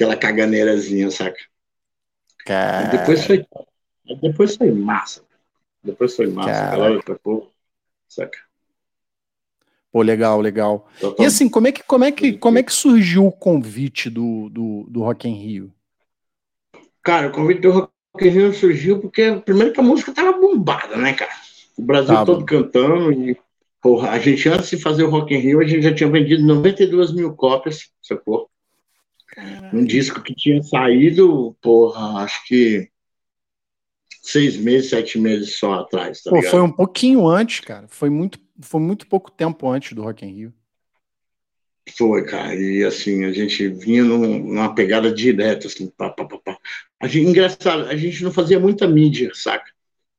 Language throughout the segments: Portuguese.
aquela caganeirazinha, saca? Cara... Depois foi, depois foi massa. Depois foi massa. Cara... Galera, pô, saca? Pô, legal, legal. E assim, como é que, como é que, como é que surgiu o convite do, do, do Rock in Rio? Cara, o convite do Rock in Rio surgiu porque, primeiro que a música tava bombada, né, cara? O Brasil todo cantando e, porra, a gente, antes de fazer o Rock in Rio, a gente já tinha vendido 92 mil cópias, sacou? Caralho. Um disco que tinha saído, porra, acho que seis meses, sete meses só atrás, tá Pô, ligado? foi um pouquinho antes, cara. Foi muito foi muito pouco tempo antes do Rock in Rio. Foi, cara, e assim, a gente vinha num, numa pegada direta, assim, pá, pá, pá, pá. A gente, engraçado, a gente não fazia muita mídia, saca?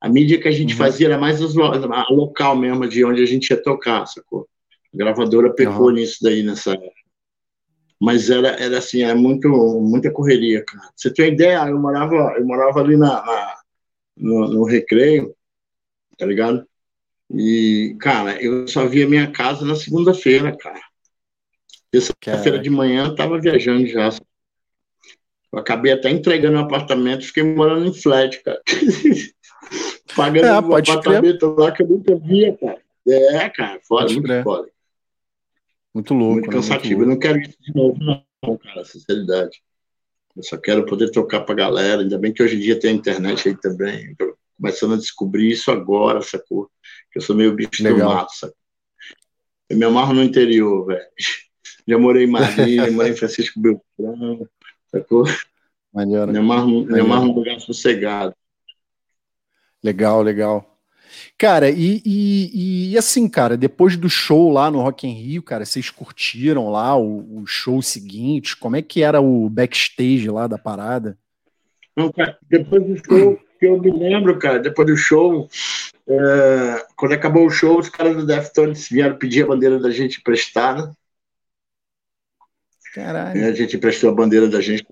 A mídia que a gente uhum. fazia era mais os, a local mesmo, de onde a gente ia tocar, sacou? A gravadora pegou uhum. nisso daí nessa mas era, era assim, é muito, muita correria, cara. Você tem ideia? Eu morava, eu morava ali na, na no, no Recreio, tá ligado? E, cara, eu só via minha casa na segunda-feira, cara. Terça-feira de manhã eu tava viajando já. Eu acabei até entregando um apartamento, fiquei morando em flat, cara. Pagando é, um apartamento crer. lá que eu nunca via, cara. É, cara, foda, pode muito crer. foda. Muito louco. Muito cansativo. Né? Muito eu não quero isso de novo, não, cara, sinceridade. Eu só quero poder tocar pra galera. Ainda bem que hoje em dia tem a internet aí também. Tô começando a descobrir isso agora, sacou? que eu sou meio bicho Legal. do mato, sabe? Eu me amarro no interior, velho. Já morei em Marília, morei em Francisco Beltrão, sacou? Maneiro. Me amarro, me amarro num lugar sossegado. Legal, legal. Cara, e, e, e, assim, cara, depois do show lá no Rock in Rio, cara, vocês curtiram lá o, o, show seguinte? Como é que era o backstage lá da parada? Não, cara, depois do show, que eu me lembro, cara, depois do show, é, quando acabou o show, os caras do Deftones vieram pedir a bandeira da gente emprestada. Caralho. A gente emprestou a bandeira da gente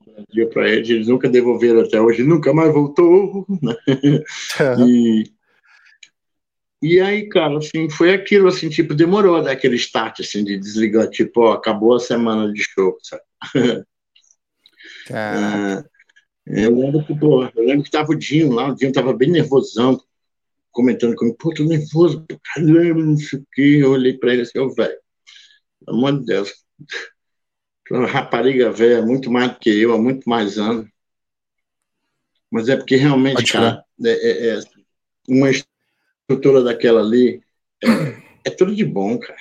para eles, eles nunca devolveram até hoje, nunca mais voltou. Né? Uhum. E, e aí, cara, assim, foi aquilo, assim, tipo, demorou a dar aquele start, assim, de desligar, tipo, ó, acabou a semana de show, sabe? É, eu lembro que, pô, eu lembro que tava o Dinho lá, o Dinho tava bem nervosão, comentando comigo, pô, tô nervoso, caramba, não sei o quê. Eu olhei para ele assim, ô, oh, velho, pelo amor de Deus, uma rapariga velha, muito mais do que eu, há muito mais anos. Mas é porque realmente, cara, é, é, é, uma estrutura daquela ali é, é, tudo de bom, cara.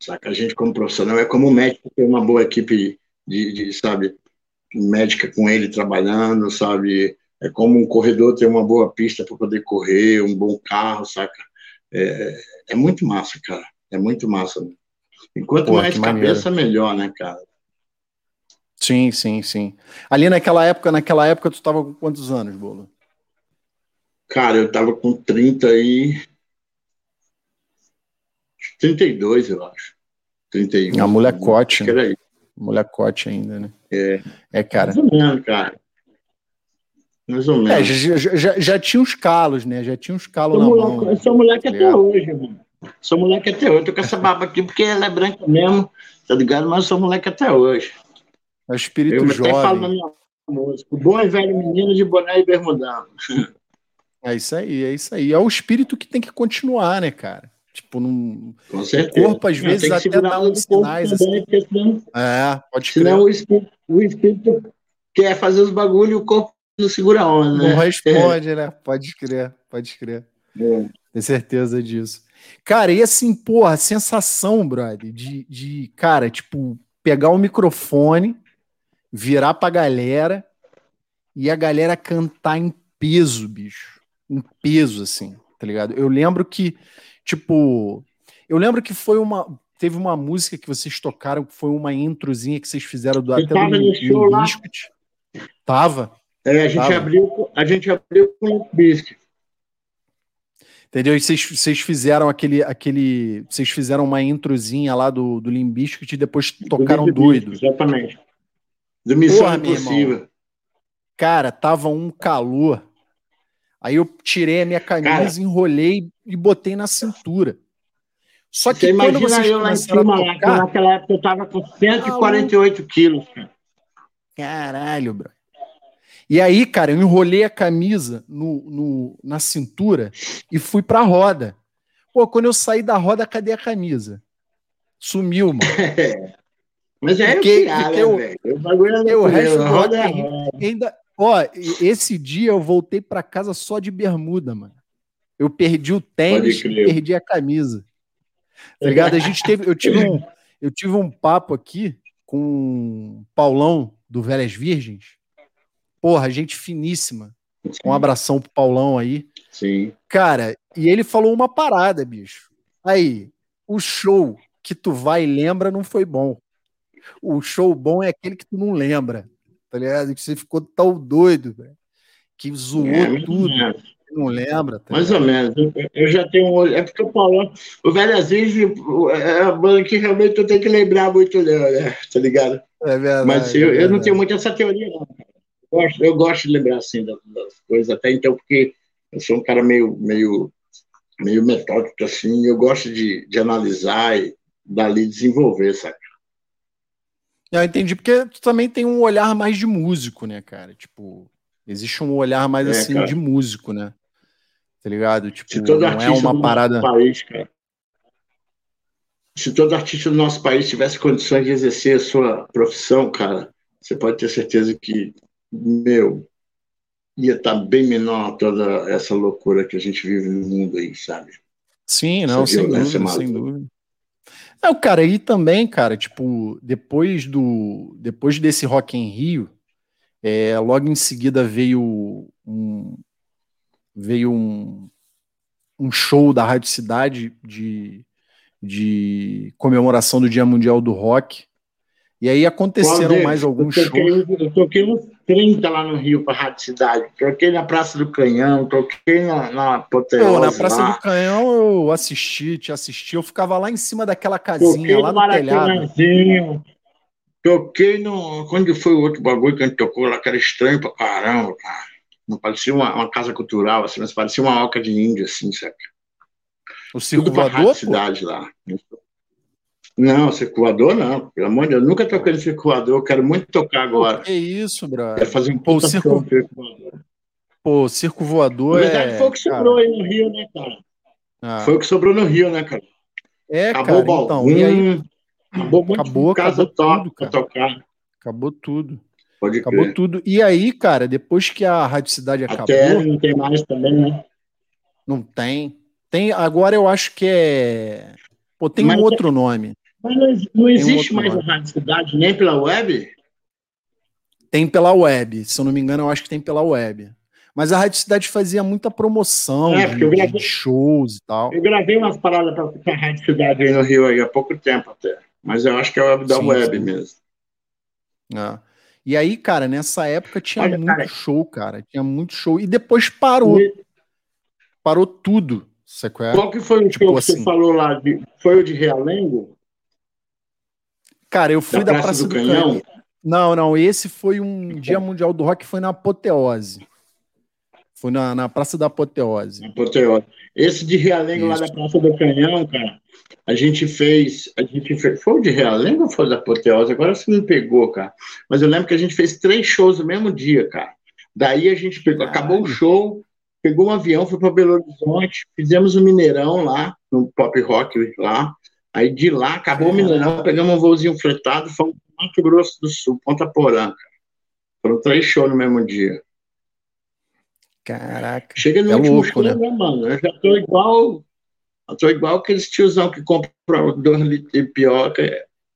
Saca? A gente, como profissional, é como médico ter uma boa equipe de, de sabe, médica com ele trabalhando, sabe? É como um corredor ter uma boa pista para poder correr, um bom carro, saca? É, é muito massa, cara. É muito massa. Enquanto Pô, mais cabeça, maneiro. melhor, né, cara? Sim, sim, sim. Ali naquela época, naquela época, tu estava com quantos anos, Bolo? Cara, eu tava com 30 e. 32, eu acho. 31. A molecote. Né? Era Molecote ainda, né? É. É, cara. Mais ou menos, cara. Mais ou menos. É, já, já, já tinha uns calos, né? Já tinha uns calos na moleque, mão. Eu sou moleque até hoje, mano. Sou moleque até hoje. Tô com essa barba aqui porque ela é branca mesmo, tá ligado? Mas sou moleque até hoje. É o espírito eu jovem. Eu até falo na minha música. O bom e velho menino de boné e bermudão. É isso aí, é isso aí. É o espírito que tem que continuar, né, cara? Tipo, num... Com certeza. O corpo, às vezes, até dá uns sinais também, assim. Senão, é, pode crer. Senão o espírito, o espírito quer fazer os bagulhos e o corpo não segura a onda, né? Não responde, né? Pode crer, pode crer. É. Tem certeza disso. Cara, e assim, porra, a sensação, brother, de, de, cara, tipo, pegar o microfone, virar pra galera e a galera cantar em peso, bicho. Em peso, assim, tá ligado? Eu lembro que Tipo, eu lembro que foi uma. Teve uma música que vocês tocaram, que foi uma introzinha que vocês fizeram do, até do, no show lá. Biscuit. Tava. É, a gente tava. abriu, a gente abriu com o Biscuit. Entendeu? E vocês, fizeram aquele, aquele. Vocês fizeram uma introzinha lá do, do Limbiskit e depois tocaram do doido. Exatamente. Do Missão Porra, Impossível. Cara, tava um calor. Aí eu tirei a minha camisa, Cara, enrolei e botei na cintura. Só que você imagina eu lá em cima, tocar, naquela época eu tava com 148 ah, quilos. Caralho, bro. E aí, cara, eu enrolei a camisa no, no, na cintura e fui pra roda. Pô, quando eu saí da roda, cadê a camisa? Sumiu, mano. Mas é Fiquei- tirar, fiquei né, o- velho? O bagulho é Porque o loucura, resto do roda é Rock in Rio roda. Ó, esse dia eu voltei pra casa só de bermuda, mano. Eu perdi o tênis perdi a camisa. Tá ligado? A gente teve, eu tive um, eu tive um papo aqui com o Paulão do Velhas Virgens. Porra, gente finíssima. Um abração pro Paulão aí. Sim. Cara, e ele falou uma parada, bicho. Aí, o show que tu vai e lembra não foi bom. O show bom é aquele que tu não lembra, tá ligado? Que você ficou tão doido, velho, que zoou É, tudo, não lembra. Tá Mais ou menos. Eu, eu já tenho um olho. É porque o Paulão, o Velho Aziz é a banda que realmente eu tenho que lembrar muito dela, né? Tá ligado? É verdade. Mas é eu, eu não tenho muito essa teoria, não. cara. Eu gosto, eu gosto de lembrar assim das, das coisas, até então, porque eu sou um cara meio, meio, meio metódico, assim, eu gosto de, de analisar e dali desenvolver, sabe? Eu entendi, porque tu também tem um olhar mais de músico, né, cara? Tipo, existe um olhar mais É, assim cara. de músico, né? Tá ligado? Tipo, Se todo não é artista uma do parada. nosso país, cara, se todo artista do nosso país tivesse condições de exercer a sua profissão, cara, você pode ter certeza que, meu, ia estar bem menor toda essa loucura que a gente vive no mundo aí, sabe? Sim, não, sem violência dúvida, sem dúvida. É, o cara, e também, cara, tipo, depois do depois desse Rock em Rio, é, logo em seguida veio um veio um, um show da Rádio Cidade de, de comemoração do Dia Mundial do Rock. E aí aconteceram mais alguns eu shows. toquei, Eu toquei 30 lá no Rio para a Rádio Cidade. Toquei na Praça do Canhão, toquei na, na Apoteose Pô, na Praça lá. do Canhão eu assisti, te assisti, eu ficava lá em cima daquela casinha, Toquei lá no no telhado. Toquei no. Quando foi o outro bagulho que a gente tocou lá, que era estranho pra caramba, cara. Não parecia uma, uma casa cultural, assim, mas parecia uma oca de índio, assim, sabe? O Circo Voador? Cidade lá. Não, circulador não, pelo amor de Deus. Nunca toquei no circulador, quero muito tocar agora. Que isso, Quero brother. fazer um Pô, o puta circo- circulador. Pô, Circo Voador Na verdade, é. foi o que cara, sobrou aí no Rio, né, cara? ah, Foi o que sobrou no Rio, né, cara? É, Acabou cara, o então. E aí acabou muito Acabou, de casa acabou tudo, cara. tocar. acabou tudo. Pode Acabou crer. tudo. E aí, cara, depois que a Rádio Cidade acabou, TL não tem mais também, né? não tem. Tem, agora eu acho que é. Pô, tem Mas um é- outro nome. Mas não, existe outro mais a Rádio Cidade nem pela web? Tem pela web. Se eu não me engano, eu acho que tem pela web. Mas a Rádio Cidade fazia muita promoção É, de, porque eu de gravei- shows e tal. Eu gravei umas paradas pra ficar a Rádio Cidade aí no Rio aí há pouco tempo até. Mas eu acho que é a web da Sim, web sim. mesmo. É. E aí, cara, nessa época tinha Olha, muito cara. show, cara. Tinha muito show. E depois parou. E Parou tudo. Sabe qual qual que foi o Tipo show que assim. você falou lá? De, foi o de Realengo? Cara, eu fui Da da, Praça Praça, do do, Canhão? Canhão. Não, não. Esse foi um Dia Mundial do Rock, foi na Apoteose. Foi na, na Praça da Apoteose. Apoteose. Esse de Realengo lá Isso. da Praça do Canhão, cara, a gente fez. A gente fez foi o de Realengo ou foi da Apoteose? Agora você me pegou, cara. Mas eu lembro que a gente fez três shows no mesmo dia, cara. Daí a gente pegou, acabou o show, pegou um avião, foi para Belo Horizonte, fizemos o Mineirão lá, no Pop Rock lá. Aí de lá, acabou o Mineirão, pegamos um voozinho fretado, fomos para Mato Grosso do Sul, Ponta Porã. Foram três shows no mesmo dia. Caraca. Chega no É último louco, show, né? né, mano? Eu já tô igual. Eu tô igual aqueles tiozão que compra dois litros de pioca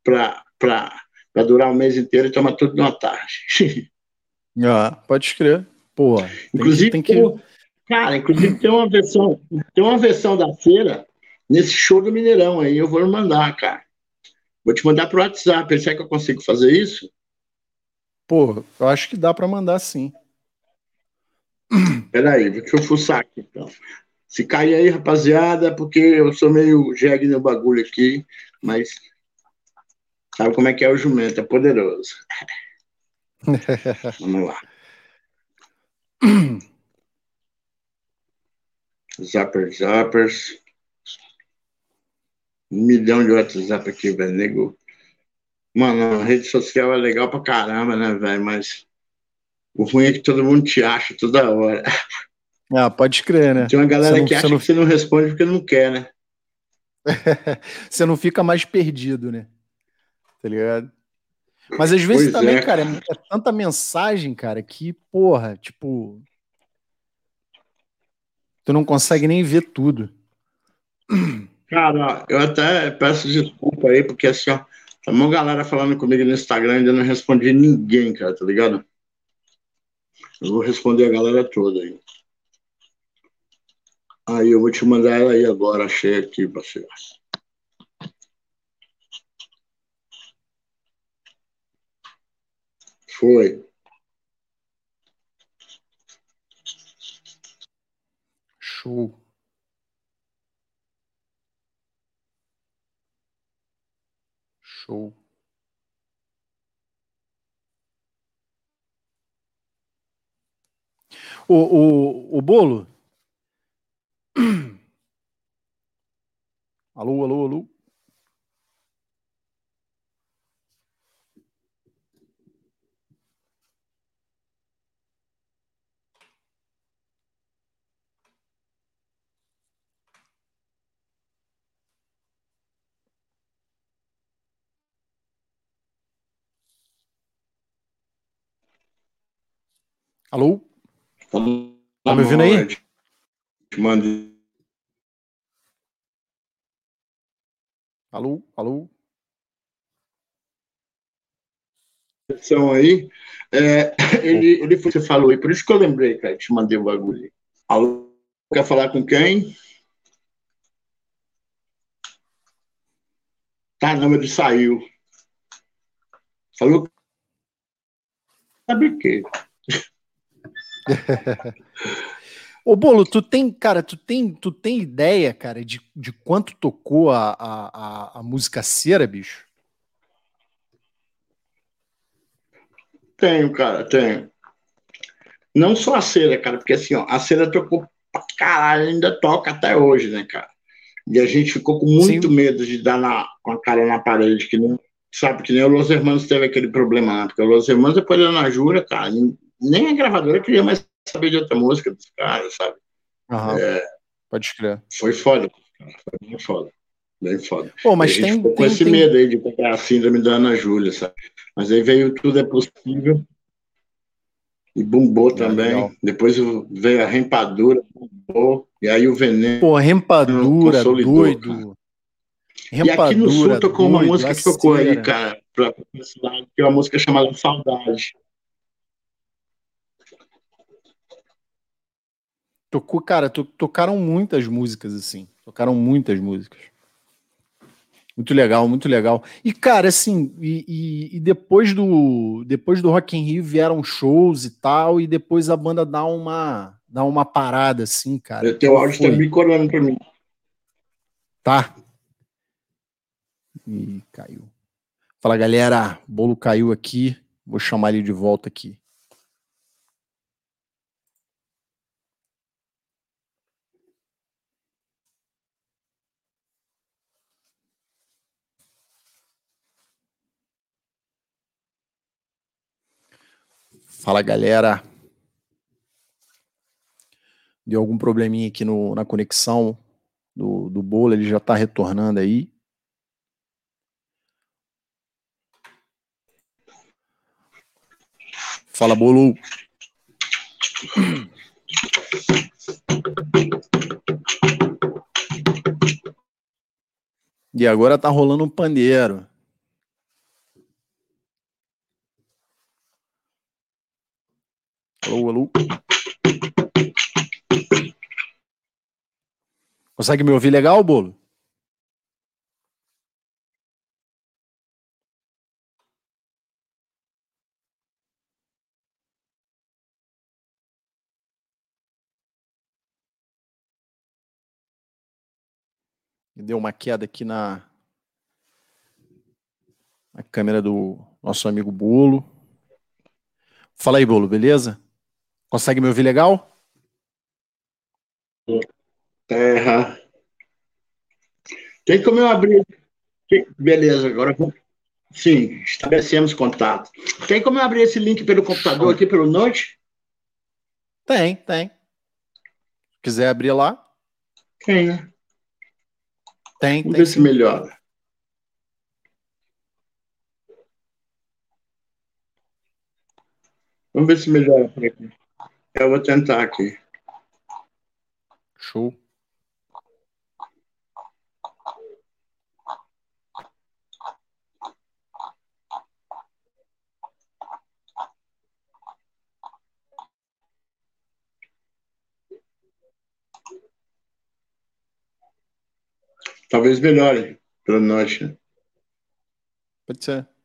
pra, pra, pra durar um mês inteiro e toma tudo numa tarde. Ah, pode escrever. Pô, tem que- inclusive, tem que. cara, inclusive tem uma versão, tem uma versão da feira nesse show do Mineirão aí, eu vou mandar, cara. Vou te mandar pro WhatsApp. Será que eu consigo fazer isso? Pô, eu acho que dá pra mandar sim. Peraí, deixa eu fuçar aqui, então. Se cair aí, rapaziada, porque eu sou meio jegue no bagulho aqui, mas sabe como é que é o jumento, é poderoso. Vamos lá. Zapper, zappers. Um milhão de WhatsApp aqui, velho, nego. Mano, a rede social é legal pra caramba, né, velho? Mas o ruim é que todo mundo te acha toda hora. Ah, pode crer, né? Tem uma galera não, que acha não... que você não responde porque não quer, né? você não fica mais perdido, né? Tá ligado? Mas às vezes pois também, é. cara, é, é tanta mensagem, cara, que, porra, tipo. Tu não consegue nem ver tudo. Cara, eu até peço desculpa aí, porque assim, ó, tá uma galera falando comigo no Instagram, ainda não respondi ninguém, cara, tá ligado? Eu vou responder a galera toda aí. Aí eu vou te mandar ela aí agora, achei aqui, parceiro. Foi. Show. Show. O, o, o bolo. Alô, alô, alô. Alô? Tá me ouvindo aí? Mande. Alô? Alô? São aí. É, ele, ele foi, você falou aí, por isso que eu lembrei, cara, te mandei o bagulho. Alô? Quer falar com quem? Tá, não, ele saiu. Falou. Sabe o quê? Ô, Bolo, tu tem, cara, tu tem, tu tem ideia, cara, de, de quanto tocou a, a, a, música cera, bicho? Tenho, cara, tenho. Não só a cera, cara, porque assim, ó, a cera tocou pra caralho, ainda toca até hoje, né, cara? E a gente ficou com muito Sim. medo de dar na, com a cara na parede, que nem, sabe, que nem o Los Hermanos teve aquele problema, né? porque o Los Hermanos depois da na Jura, cara, nem a gravadora queria mais saber de outra música dos caras, sabe? Uhum. É, Pode crer. Foi foda, foi bem foda. Bem foda. Pô, mas tem, ficou tem, com esse tem... medo aí de pegar a síndrome da Ana Júlia, sabe? Mas aí veio Tudo é Possível e bombou também. Legal. Depois veio a Rempadura, bombou, e aí o Veneno. Pô, Rempadura, doido. Cara. Rempadura, e aqui no Sul tocou doido, uma música que tocou aí, cara, pra, pra, que é uma música chamada Saudade. Tocou, cara, to, tocaram muitas músicas, assim. Tocaram muitas músicas. Muito legal, muito legal. E, cara, assim, e, e, e, depois do depois do Rock in Rio vieram shows e tal, e depois a banda dá uma dá uma parada, assim, cara. O teu áudio tá corando pra mim. Tá. E caiu. Fala, galera. Bolo caiu aqui. Vou chamar ele de volta aqui. Fala galera. Deu algum probleminha aqui no, na conexão do, do bolo, ele já está retornando aí. Fala bolo. E agora tá rolando um pandeiro. Alô, alô. Consegue me ouvir legal, Bolo? Deu uma queda aqui na, na câmera do nosso amigo Bolo. Fala aí, Bolo, beleza? Consegue me ouvir legal? Terra. Tem como eu abrir. Beleza, agora. Sim, estabelecemos contato. Tem como eu abrir esse link pelo computador aqui, pelo Note? Tem, tem. Quiser abrir lá? Tem, né? Tem, Vamos tem. ver se melhora. Vamos ver se melhora por aqui. Eu vou tentar aqui. Show. Talvez melhore para nós. Né? Pode ser.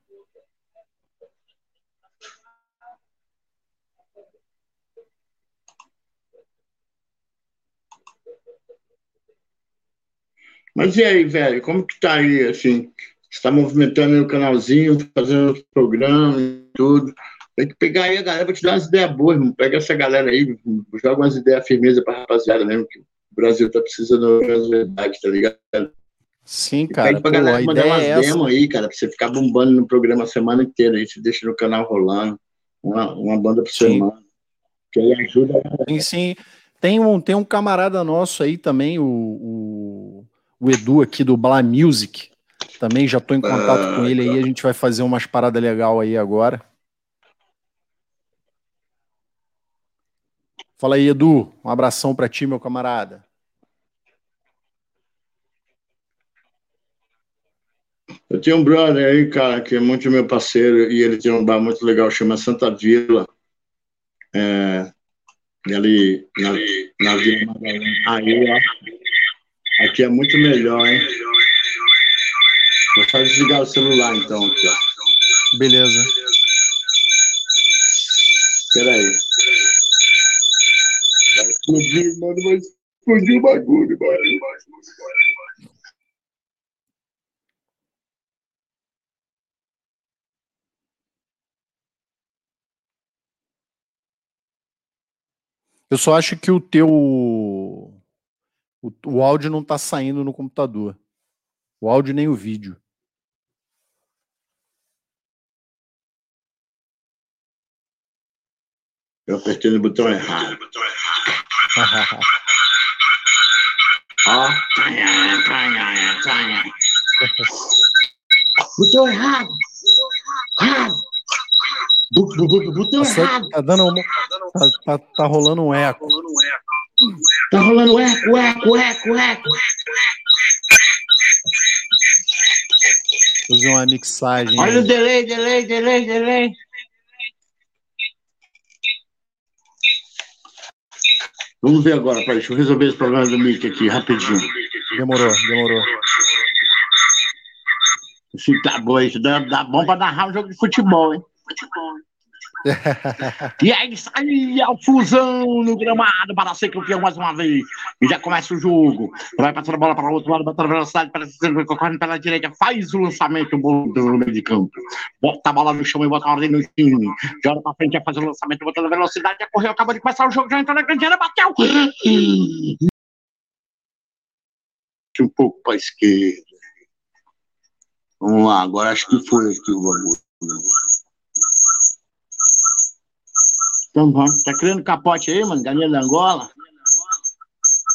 Mas e aí, velho? Como que tá aí, assim? Você tá movimentando o canalzinho, fazendo os programas e tudo. Tem que pegar aí a galera pra te dar umas ideias boas, irmão. Pega essa galera aí, joga umas ideias firmeza pra rapaziada mesmo, que o Brasil tá precisando de verdade, tá ligado? Sim, cara. Pede pra pô, galera a mandar umas é demos aí, cara, pra você ficar bombando no programa a semana inteira aí, você deixa no canal rolando. Uma, uma banda por Sim. semana. Que aí ajuda. Sim, sim. Tem um, tem um camarada nosso aí também, o, o, o Edu aqui do Bla Music. Também já estou em contato Ah, com ele aí. A gente vai fazer umas paradas legal aí agora. Fala aí, Edu. Um abração pra ti, meu camarada. Eu tenho um brother aí, cara, que é muito meu parceiro, e ele tem um bar muito legal, chama Santa Vila. É, ali Vila Madalena. Aí, ó. Aqui é muito melhor, hein? Vou só desligar o celular, então, aqui, ó. Beleza. Espera aí. Vai explodir, mano, vai explodir o bagulho, mano. Eu só acho que o teu. O, o áudio não tá saindo no computador. O áudio nem o vídeo. Eu apertei no botão errado. Ó. Botão errado. Botão Tá, errado. tá dando uma- tá, tá, tá rolando um eco. Tá rolando eco, eco, eco, eco. Fazer uma mixagem. Olha o aí. delay, delay, delay, delay. Vamos ver agora, peraí, deixa eu resolver esse problema do mic aqui, rapidinho. Demorou, demorou. Se tá bom, isso dá, dá bom pra narrar um jogo de futebol, hein? E é isso aí, é o Fusão no gramado para ser campeão mais uma vez. E já começa o jogo. Vai passando a bola para o outro lado, a velocidade, que correndo pela direita, faz o lançamento bom no meio de campo. Bota a bola no chão e bota a ordem no time. Joga para frente, vai fazer o lançamento, botando velocidade, já correu, acabou de começar o jogo, já entrou na grande área, bateu. Um pouco para a esquerda. Vamos lá, agora acho que foi aqui o bagulho. Então. Tá criando capote aí, mano? Galinha da Angola?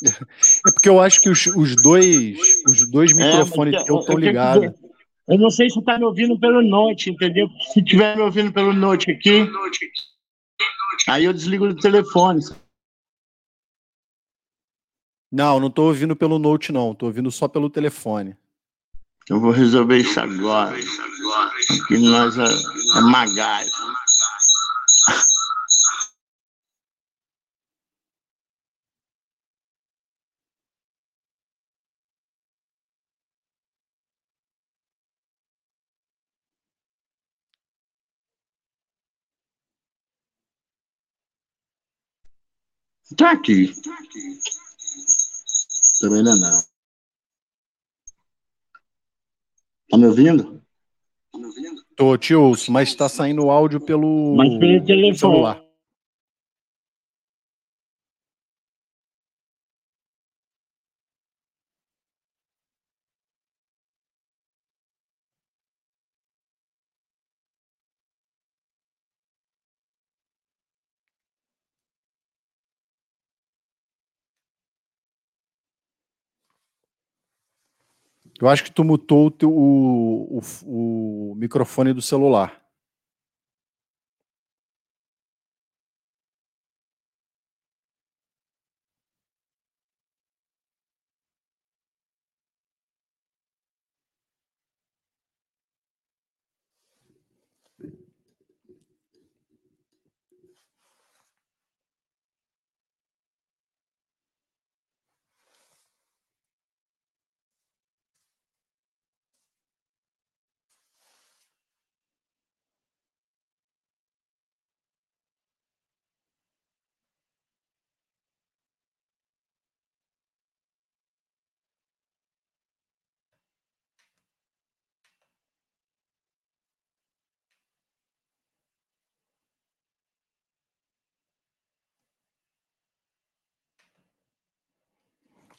É porque eu acho que os, os dois, os dois microfones mas que eu eu- estão eu que não sei se tá me ouvindo pelo note, entendeu? Se tiver me ouvindo pelo note aqui, aí eu desligo o telefone. Não, não tô ouvindo pelo Note, não. Tô ouvindo só pelo telefone. Eu vou resolver isso agora. Aqui nós é, é. Tá aqui. Também não, é não. Tá me ouvindo? Tô, te ouço, mas tá saindo áudio pelo, Mas pelo telefone. celular. Eu acho que tu mutou o, teu, o, o, o microfone do celular.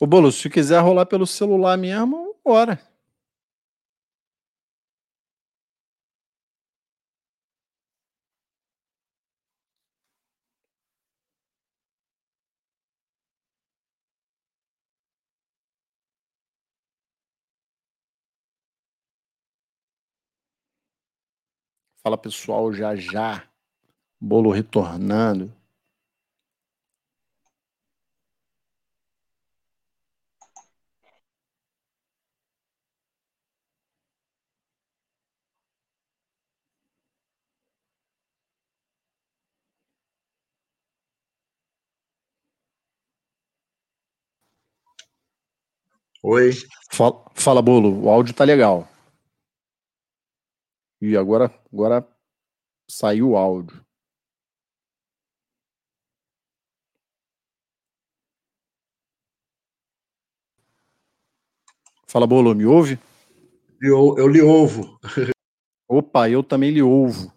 Ô, Bolo, se quiser rolar pelo celular mesmo, bora. Fala pessoal, já já. Bolo retornando. Oi. Fala, fala, Bolo. O áudio tá legal. E agora, agora saiu o áudio. Fala, Bolo, me ouve? Eu, eu lhe ouvo. Opa, eu também lhe ouvo.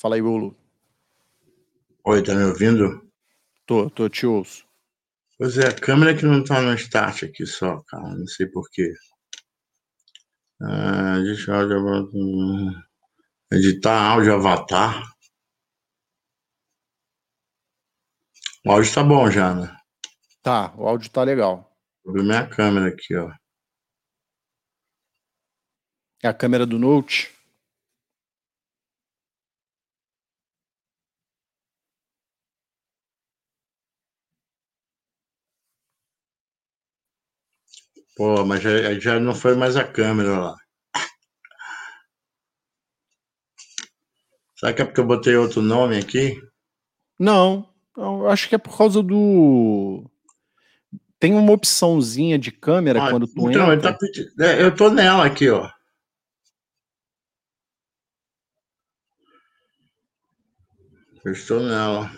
Fala aí, Bolo. Oi, tá me ouvindo? Tô, tô, te ouço. Pois é, a câmera que não tá no start aqui só, cara. Não sei porquê. Ah, deixa eu editar áudio avatar. O áudio tá bom já, né? Tá, o áudio tá legal. Vou minha câmera aqui, ó. É a câmera do Note? Pô, mas já, já não foi mais a câmera lá. Será que é porque eu botei outro nome aqui? Não, eu acho que é por causa do. Tem uma opçãozinha de câmera ah, quando tu então, entra. Tá pedindo... é, eu tô nela aqui, ó. Eu estou nela.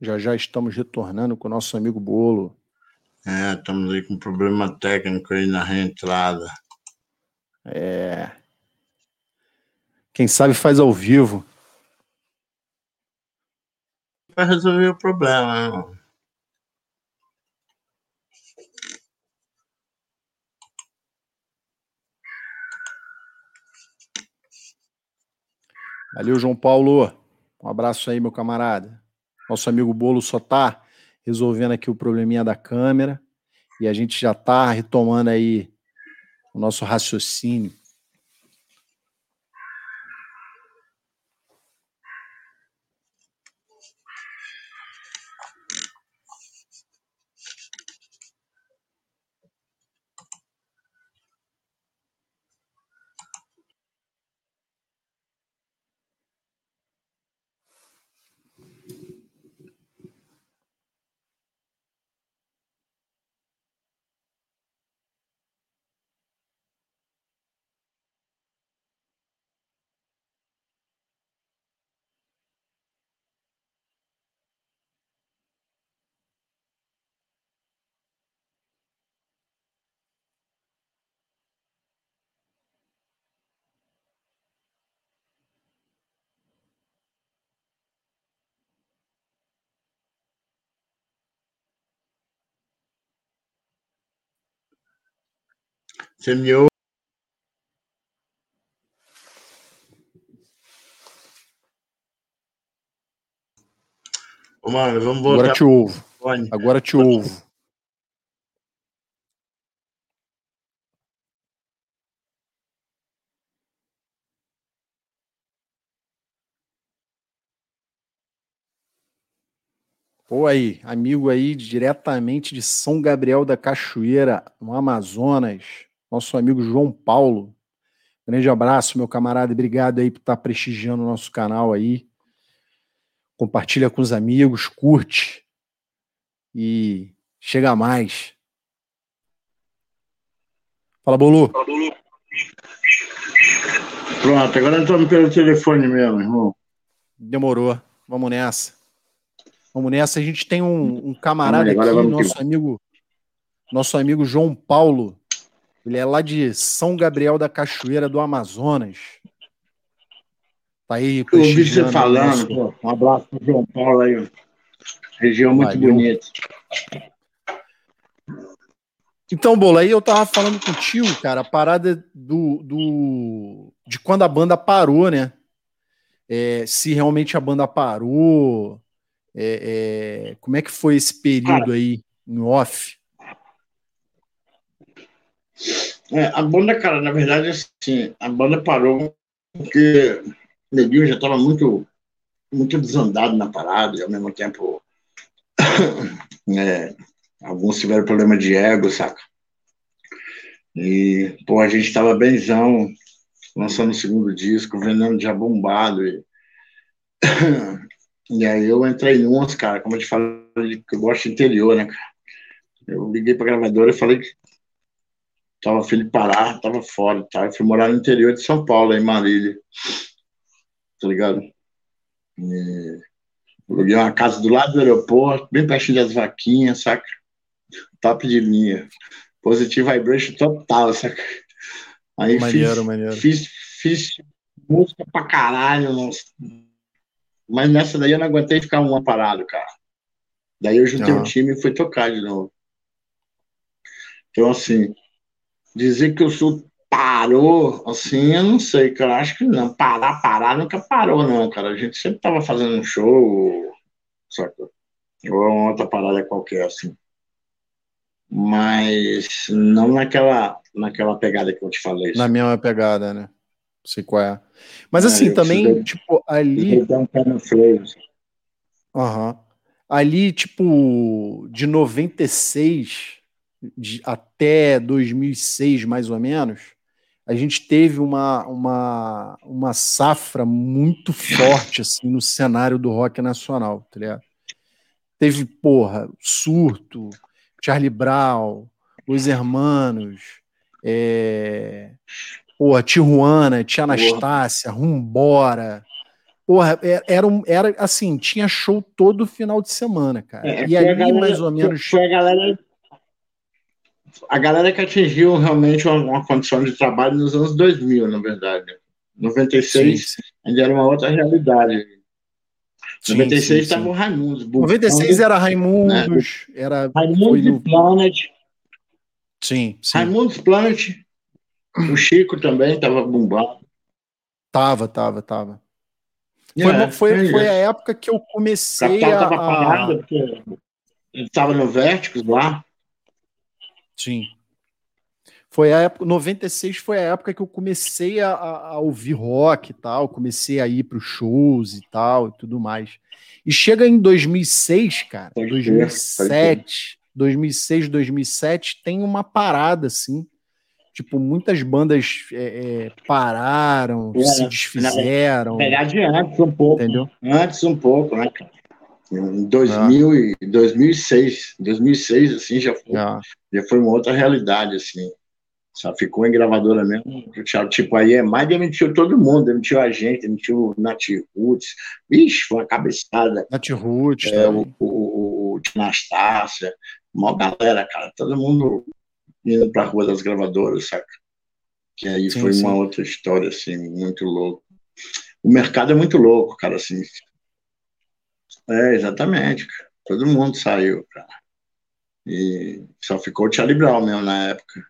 Já já estamos retornando com o nosso amigo Bolo. É, estamos aí com um problema técnico aí na reentrada. É. Quem sabe faz ao vivo. Vai resolver o problema, né? Valeu, João Paulo. Um abraço aí, meu camarada. Nosso amigo Bolo só está resolvendo aqui o probleminha da câmera e a gente já está retomando aí o nosso raciocínio. Você me ouve? Ô, mano, vamos voltar. Agora te ouvo. Agora te ouvo. Pô aí, amigo aí diretamente de São Gabriel da Cachoeira, no Amazonas, nosso amigo João Paulo. Grande abraço, meu camarada, obrigado aí por estar prestigiando o nosso canal aí. Compartilha com os amigos, curte e chega mais. Fala, Bolu. Fala, Bolu. Pronto, agora estamos pelo telefone mesmo, irmão. Demorou. Vamos nessa. Vamos nessa. A gente tem um, um camarada aqui, nosso amigo, nosso amigo João Paulo. Ele é lá de São Gabriel da Cachoeira do Amazonas. Tá aí. Eu ouvi você falando, pô, um abraço pro João Paulo aí. Região muito Valeu. bonita. Então, Bola, aí eu tava falando contigo, cara, a parada do, do de quando a banda parou, né? É, se realmente a banda parou, é, é, como é que foi esse período cara, aí no off? É, a banda, cara, na verdade, assim, a banda parou porque o Neguinho já estava muito, muito desandado na parada, e ao mesmo tempo é, alguns tiveram problema de ego, saca? E, pô, a gente estava benzão, lançando o segundo disco, vendendo já bombado, e, e aí eu entrei em umas, cara, como eu te falei, que eu gosto de interior, né, cara? Eu liguei pra gravadora e falei que Tava filho de parar, tava fora, tá? Eu fui morar no interior de São Paulo, em Marília. Tá ligado? E... Aluguei uma casa do lado do aeroporto, bem pertinho das vaquinhas, saca? Top de linha. Positive vibration total, saca? Aí maneiro, fiz, maneiro. Fiz, fiz música pra caralho, nossa. Mas nessa daí eu não aguentei ficar um ano parado, cara. Daí eu juntei o uhum. um time e fui tocar de novo. Então, assim, Dizer que o Sul parou, assim, eu não sei, cara. Acho que não. Parar, parar, nunca parou, não, cara. A gente sempre tava fazendo um show, saca? Ou uma outra parada qualquer, assim. Mas não naquela, naquela pegada que eu te falei. Na mesma pegada, né? Não sei qual é. Mas é, assim, também, tipo, ali. Um pé no Aham. Uhum. Ali, tipo, de 96 de, até 2006, mais ou menos, a gente teve uma, uma, uma safra muito forte assim, no cenário do rock nacional, tá ligado? Teve, porra, Surto, Charlie Brown, Os Hermanos, é... porra, Tijuana, Tia Anastácia, Rumbora. Porra, é, era, era assim, tinha show todo final de semana, cara. É, e galera, mais ou menos. Foi a galera a galera que atingiu realmente uma, uma, condição de trabalho nos anos 2000, na verdade. 96 sim, sim. ainda era uma outra realidade. Sim, 96 estava o Raimundos. 96 era Raimundos, né? era Raimundos no... Planet. Sim, sim. Raimundos Planet. O Chico também estava bombado. Tava, tava, tava. Foi, é, foi, foi, a época que eu comecei a... Estava parado, porque ele estava no Vértigos lá. Sim. Foi a época, 96 foi a época que eu comecei a, a ouvir rock e tal, comecei a ir para os shows e tal e tudo mais. E chega em 2006, cara, pode 2007, 2006, 2007, tem uma parada assim. Tipo, muitas bandas é, é, pararam, é, se desfizeram. Na verdade, antes um pouco. Entendeu? Antes um pouco, né, cara? Em 2000 ah. e 2006, 2006 assim já foi, ah. já foi uma outra realidade assim. Só ficou em gravadora mesmo. Tipo, aí é mais demitiu todo mundo, demitiu a gente, demitiu o Nat Roots. Vixe, foi uma cabeçada. Nat Roots, é, o, o, o, Anastácia, uma galera, cara, todo mundo indo pra rua das gravadoras, saca? Que aí sim, foi sim. uma outra história, assim, muito louco. O mercado é muito louco, cara, assim. É, exatamente, cara. Todo mundo saiu, cara. E só ficou o Charlie Brown mesmo na época.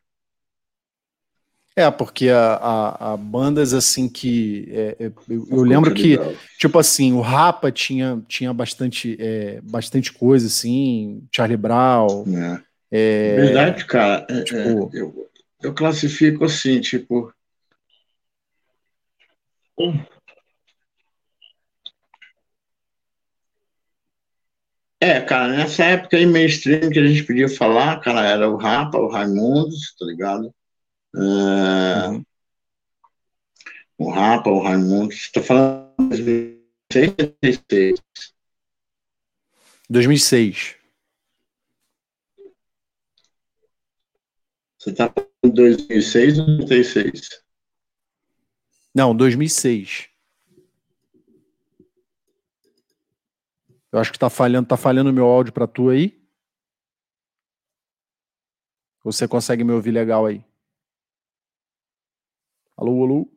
É, porque a, a, a bandas assim que. É, é, eu, eu lembro que, tipo assim, o Rapa tinha, tinha bastante, é, bastante coisa, assim, Charlie Brown. É. é Verdade, cara. É, tipo, eu, eu classifico assim, tipo. É, cara, nessa época aí mainstream que a gente podia falar, cara, era o Rapa, o Raimundos, tá ligado? uhum. O Rapa, o Raimundo. Está falando de 2006? 2006. Você está falando de 2006 ou 96? Não, 2006. Eu acho que está falhando, tá falhando o meu áudio para tu aí. Você consegue me ouvir legal aí? Alô, alô.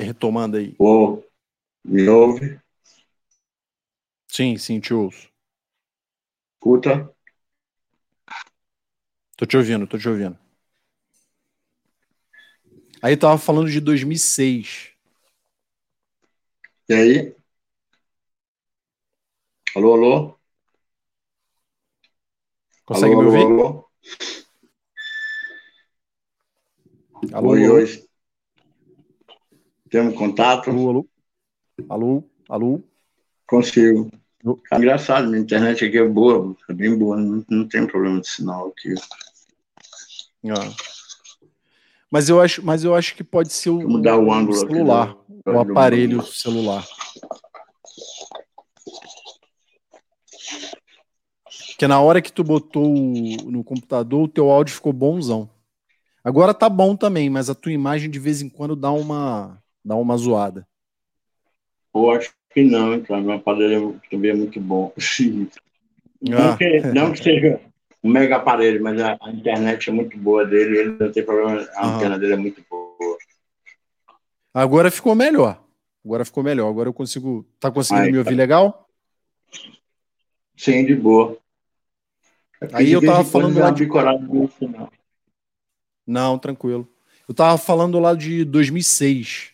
Retomando aí. Ô, me ouve? Sim, sim, te ouço. Escuta. Tô te ouvindo, tô te ouvindo. Aí tava falando de 2006. E aí? Alô, alô? Consegue alô, me ouvir? Alô, alô. alô oi, oi. Temos contato? Alô, alô. Alô, alô. Consigo. É engraçado, minha internet aqui é boa, é bem boa, não, não tem problema de sinal aqui. Ah. Mas eu acho, mas eu acho que pode ser o, mudar o, ângulo celular, o aparelho celular. Porque na hora que tu botou no computador, o teu áudio ficou bonzão. Agora tá bom também, mas a tua imagem de vez em quando dá uma dá uma zoada. Eu acho que não, cara. Meu aparelho também é muito bom. não, ah. que, não que seja um mega aparelho, mas a, a, internet é muito boa dele, ele não tem problema, a antena dele é muito boa. Agora ficou melhor. Agora ficou melhor. Agora eu consigo. Tá conseguindo Aí, me ouvir tá. legal? Sim, de boa. É Aí eu tava falando lá de. Não. não, tranquilo. Eu tava falando lá de 2006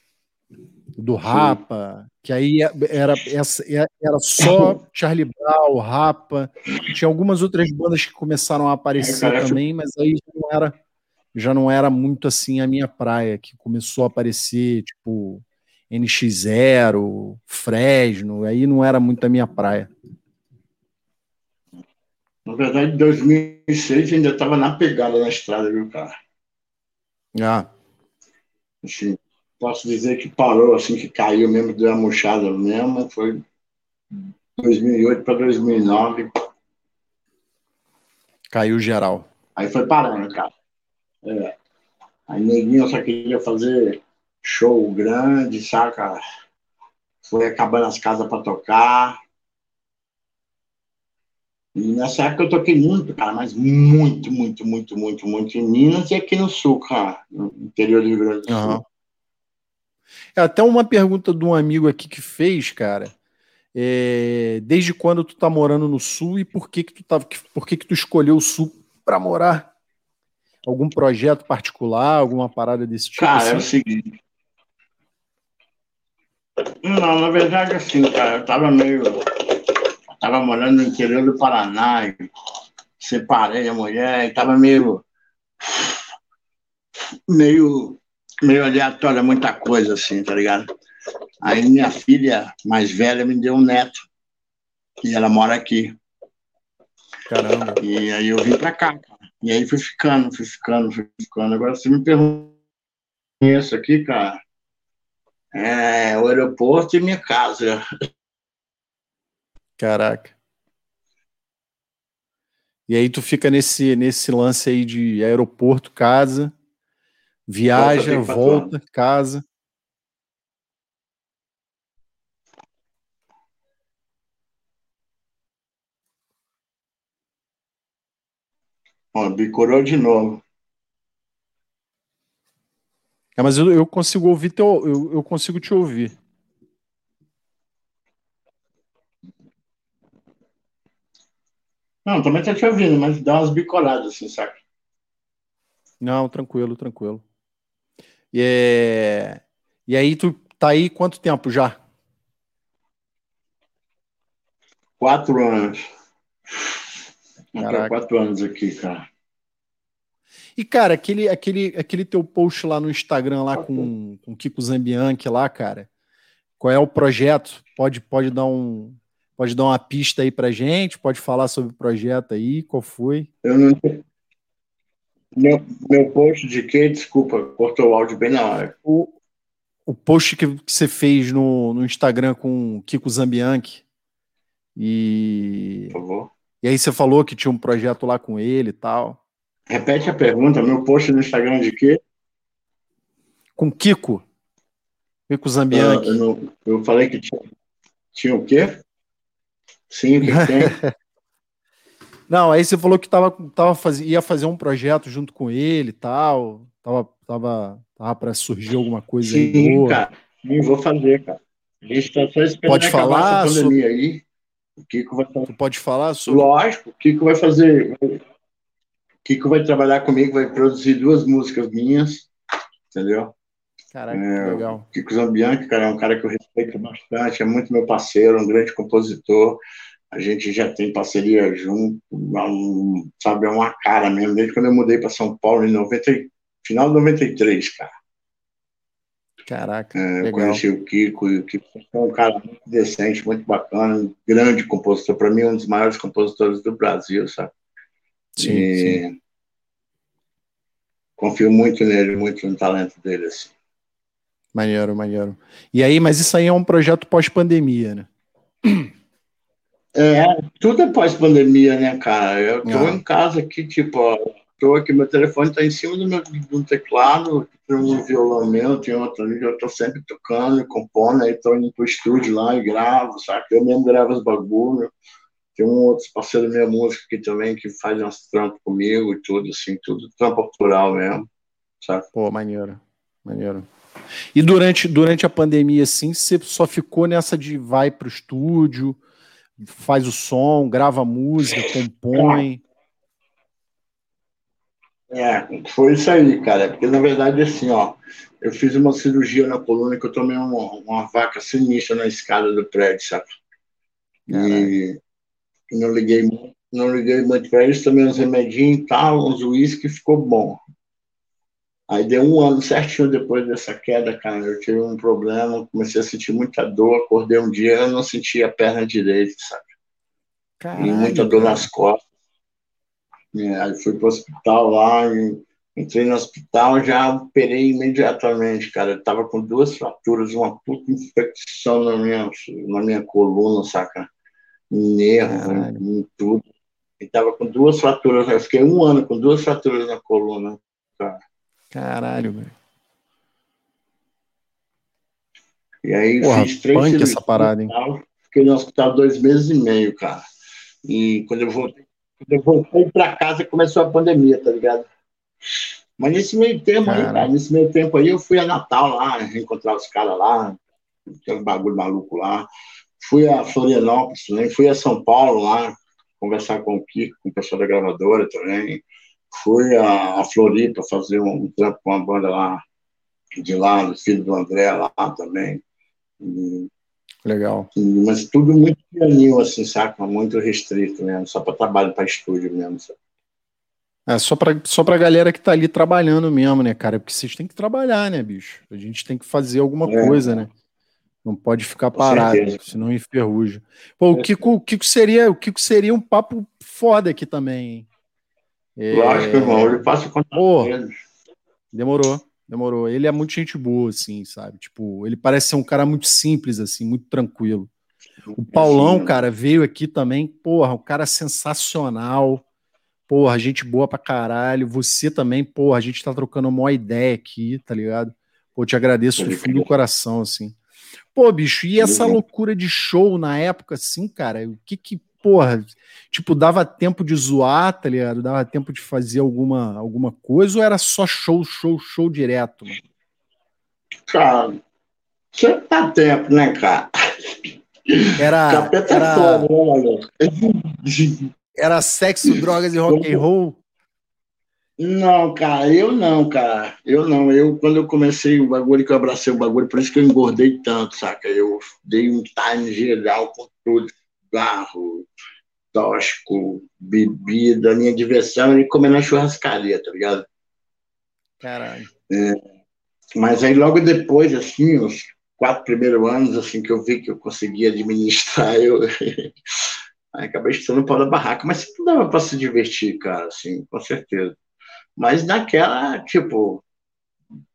do Rapa, que aí era, era só Charlie Brown, Rapa, tinha algumas outras bandas que começaram a aparecer é, também, mas aí já não, era, já não era muito assim a minha praia, que começou a aparecer, tipo, NX0, Fresno, aí não era muito a minha praia. Na verdade, em 2006 ainda estava na pegada na estrada, viu, cara? Ah. Assim, posso dizer que parou, assim, que caiu mesmo, deu uma murchada mesmo, foi 2008 para 2009. Caiu geral. Aí foi parando, cara. É. Aí neguinho só queria fazer show grande, saca? Foi acabando as casas para tocar. E nessa época eu toquei muito, cara, mas muito, muito, muito, muito, muito em Minas e aqui no Sul, cara, no interior do Rio Grande do Sul. Uhum. É até uma pergunta de um amigo aqui que fez, cara. É, desde quando tu tá morando no Sul e por que que tu tava, por que que tu escolheu o Sul para morar? Algum projeto particular, alguma parada desse tipo? Cara, assim? é o seguinte. Não, na verdade, assim, cara, eu tava meio Estava morando no interior do Paraná, e separei a mulher, e estava meio, meio, meio aleatória, muita coisa assim, tá ligado? Aí minha filha mais velha me deu um neto, e ela mora aqui. Caramba. E aí eu vim pra cá, cara. E aí fui ficando, fui ficando, fui ficando. Agora você me pergunta isso aqui, cara. É o aeroporto e minha casa. Caraca. E aí tu fica nesse, nesse lance aí de aeroporto, casa, viaja, volta, volta casa. Ó, bicorou de novo. É, mas eu, eu consigo ouvir teu, eu, eu consigo te ouvir. Não, também tá te ouvindo, mas dá umas bicoladas assim, saca? Não, tranquilo, tranquilo. E, é... e aí, tu tá aí quanto tempo já? Quatro anos. Caraca. Quatro anos aqui, cara. E, cara, aquele, aquele, aquele teu post lá no Instagram, lá com, com o Kiko Zambianchi lá, cara, qual é o projeto? Pode, pode dar um, Pode dar uma pista aí pra gente? Pode falar sobre o projeto aí? Qual foi? Eu não. Meu, meu post de quê? Desculpa, cortou o áudio bem na hora. O, o post que, que você fez no, no Instagram com o Kiko Zambianchi. E. Por favor. E aí você falou que tinha um projeto lá com ele e tal. Repete a pergunta. Meu post no Instagram de quê? Com Kiko. Kiko Zambianchi. Eu, eu, não, eu falei que tinha, tinha o quê? Sim, o que tem? Não, aí você falou que tava, tava faz... ia fazer um projeto junto com ele e tal. Tava, tava, tava para surgir alguma coisa Sim, aí. Sim, cara. Sim, vou fazer, cara. A gente tá só esperando pode falar essa pandemia sobre... aí. O Kiko vai fazer. Tu pode falar sobre. Lógico, o Kiko vai fazer. O Kiko vai trabalhar comigo, vai produzir duas músicas minhas, entendeu? Caraca, é, legal. Kiko Zambianchi, cara, é um cara que eu respeito bastante, é muito meu parceiro, um grande compositor. A gente já tem parceria junto, um, sabe, é uma cara mesmo, desde quando eu mudei para São Paulo em 90, final de 93, cara. Caraca, é, eu conheci o Kiko, e o Kiko é um cara muito decente, muito bacana, grande compositor, para mim, um dos maiores compositores do Brasil, sabe? Sim, e... sim. Confio muito nele, muito no talento dele, assim. Maneiro, maneiro. E aí, mas isso aí é um projeto pós-pandemia, né? É, tudo é pós-pandemia, né, cara? Eu tô ah. em casa aqui, tipo, ó, tô aqui, meu telefone tá em cima do meu do teclado, tem um violão meu, tem outro ali, eu tô sempre tocando, compondo, aí tô indo pro estúdio lá e gravo, sabe? Eu mesmo gravo os bagulho. Tem um outro parceiro da minha música aqui também que faz uns trampos comigo e tudo, assim, tudo trampo autoral mesmo, sabe? Pô, maneiro, maneiro. E durante, durante a pandemia, assim, você só ficou nessa de vai para o estúdio, faz o som, grava música, compõe. É, foi isso aí, cara. Porque na verdade, assim, ó, eu fiz uma cirurgia na coluna que eu tomei uma, uma vaca sinistra na escada do prédio, sabe? E não liguei, não liguei muito para isso, tomei uns remedinhos e tal, uns uísque, ficou bom. Aí deu um ano certinho depois dessa queda, cara. Eu tive um problema, comecei a sentir muita dor. Acordei um dia, eu não sentia a perna direita, sabe? Caralho, e muita dor nas costas. É, aí fui pro hospital lá e Entrei no hospital, já operei imediatamente, cara. Eu tava com duas fraturas, uma puta infecção na minha, na minha coluna, saca? Nervo, em, em, tudo. E tava com duas fraturas, eu fiquei um ano com duas fraturas na coluna, cara. Caralho, velho. E aí Porra, fiz três cirurgias. essa parada, hein? Fiquei no hospital dois meses e meio, cara. E quando eu voltei, quando eu voltei pra casa, começou a pandemia, tá ligado? Mas nesse meio tempo aí, cara, nesse meio tempo aí, eu fui a Natal lá, encontrar os caras lá, aquele bagulho maluco lá. Fui a Florianópolis também, fui a São Paulo lá, conversar com o Kiko, com o pessoal da gravadora também. Fui a, a Floripa fazer um, trampo com uma banda lá, de lá, do filho do André lá também. E, Legal. E, mas tudo muito pianinho, assim, saca? Muito restrito mesmo, só para trabalho, para estúdio mesmo, sabe? É só pra, só pra galera que tá ali trabalhando mesmo, né, cara? Porque vocês têm que trabalhar, né, bicho? A gente tem que fazer alguma é. coisa, né? Não pode ficar parado, senão enferruja. Pô, o Kiko, o Kiko seria, o Kiko seria um papo foda aqui também, hein? É... Lógico, irmão, ele passa contato Pô, Demorou, demorou. Ele é muito gente boa, assim, sabe? Tipo, ele parece ser um cara muito simples, assim, muito tranquilo. O Paulão, cara, veio aqui também, porra, um cara sensacional Porra, gente boa pra caralho. Você também, porra, a gente tá trocando uma ideia aqui, tá ligado? Pô, te agradeço do fundo do coração, assim. Pô, bicho, e essa loucura de show na época, assim, cara? O que que, porra, tipo, dava tempo de zoar, tá ligado? Dava tempo de fazer alguma, alguma coisa ou era só show, show, show direto, mano? Cara, sempre dá tempo, né, cara? Era. Capeta era... Foda, né, era sexo, drogas e rock and roll? Não, cara, eu não, cara. Eu não. Eu, quando eu comecei o bagulho, que eu abracei o bagulho, por isso que eu engordei tanto, saca? Eu dei um time geral com tudo. Garro, tóxico, bebida, minha diversão e comer na churrascaria, tá ligado? Caralho. É, mas aí logo depois, assim, os quatro primeiros anos, assim, que eu vi que eu conseguia administrar, eu acabei chutando o pau da barraca, mas sempre dava para se divertir, cara, assim, com certeza. Mas naquela, tipo,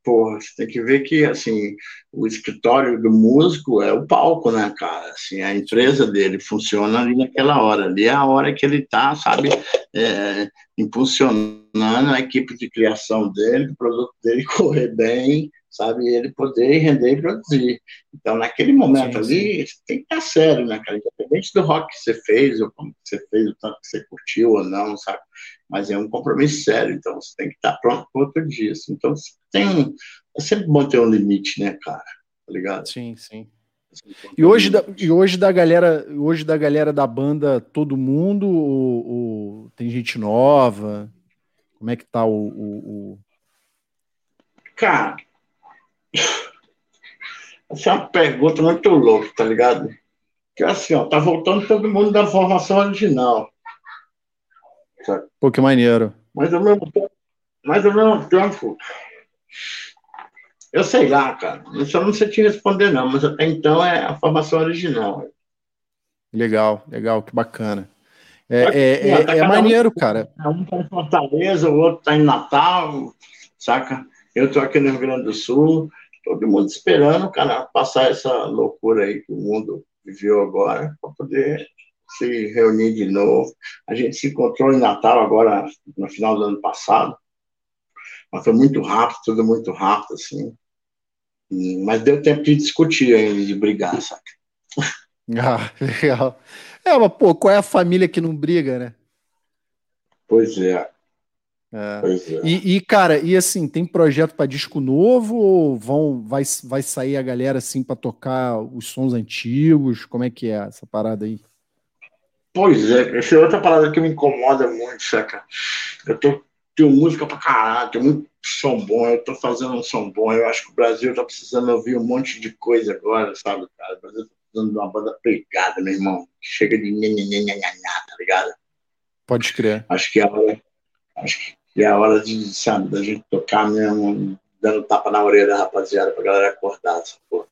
porra, você tem que ver que, assim, o escritório do músico é o palco, né, cara? Assim, a empresa dele funciona ali naquela hora. Ali é a hora que ele tá, sabe, é, impulsionando a equipe de criação dele, o produto dele correr bem, sabe? Ele poder render e produzir. Então, naquele momento sim, ali, sim. tem que estar sério, né, cara? Independente do rock que você fez, ou como você fez, o tanto que você curtiu ou não, sabe? Mas é um compromisso sério, então você tem que estar pronto para outro dia. Assim. Então, tem. É sempre bom ter um limite, né, cara? Tá ligado? Sim, sim. E hoje, da, e hoje da galera, hoje da galera da banda, todo mundo ou, ou tem gente nova? Como é que tá o, o, o... Cara, essa é uma pergunta muito louca, tá ligado? Que é assim, ó, tá voltando todo mundo da formação original. Sabe? Pô, que maneiro. Mas ao mesmo tempo, mas ao mesmo tempo, eu sei lá, cara. Eu só não sei te responder, não, mas até então é a formação original. Legal, legal, que bacana. É, é, é, tá é maneiro, um, cara. Um tá em Fortaleza, o outro tá em Natal, saca? Eu tô aqui no Rio Grande do Sul, todo mundo esperando, cara, passar essa loucura aí que o mundo viveu agora, para poder se reunir de novo. A gente se encontrou em Natal agora, no final do ano passado, mas foi muito rápido, tudo muito rápido, assim. Mas deu tempo de discutir ainda, de brigar, sabe? Ah, legal. É, mas, pô, qual é a família que não briga, né? Pois é. É. É. E, e, cara, e assim, tem projeto para disco novo ou vão, vai, vai sair a galera assim para tocar os sons antigos? Como é que é essa parada aí? Pois é, essa é outra parada que me incomoda muito, saca? Eu tô, tenho música pra caralho, tenho muito som bom, eu tô fazendo um som bom, eu acho que o Brasil tá precisando ouvir um monte de coisa agora, sabe, cara? O Brasil tá precisando de uma banda pegada, meu irmão, chega de nhanhanhanhanhanhá, tá ligado? Pode crer. Acho que é hora, acho que e é a hora de, sabe, da gente tocar mesmo, dando tapa na orelha da rapaziada pra galera acordar, sacou?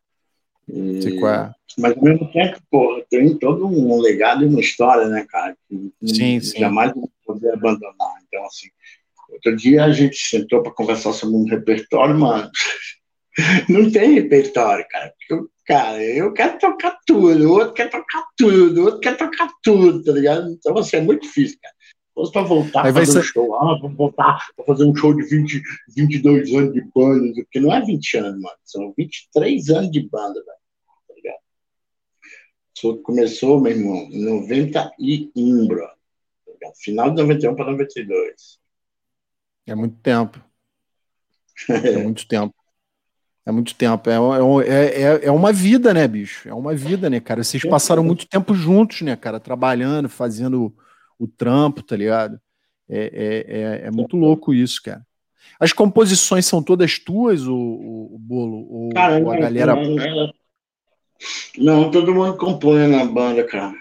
E... É. Mas ao mesmo tempo, pô, tem todo um legado e uma história, né, cara? Que sim, sim. jamais vou poder abandonar. Então, assim, Outro dia a gente sentou para conversar sobre um repertório, mano. Não tem repertório, cara. Eu, cara, eu quero tocar tudo, o outro quer tocar tudo, o outro quer tocar tudo, tá ligado? Então, assim, é muito difícil, cara. Fosse para voltar a fazer ser... um show, ah, vamos voltar para fazer um show de 20, 22 anos de banda, porque não é 20 anos, mano, são 23 aos de banda, velho. Tá ligado? Isso começou, meu irmão, em 91, bro. Tá Final de 91 para 92. É muito tempo. É muito tempo. É muito tempo. É, é, é, é uma vida, né, bicho? É uma vida, né, cara? Vocês passaram muito tempo juntos, né, cara? Trabalhando, fazendo o trampo, tá ligado? É, é, é, é muito louco isso, cara. As composições são todas tuas, o, o, o Bolo? Ou, cara, ou a galera. Não, não, todo mundo compõe na banda, cara.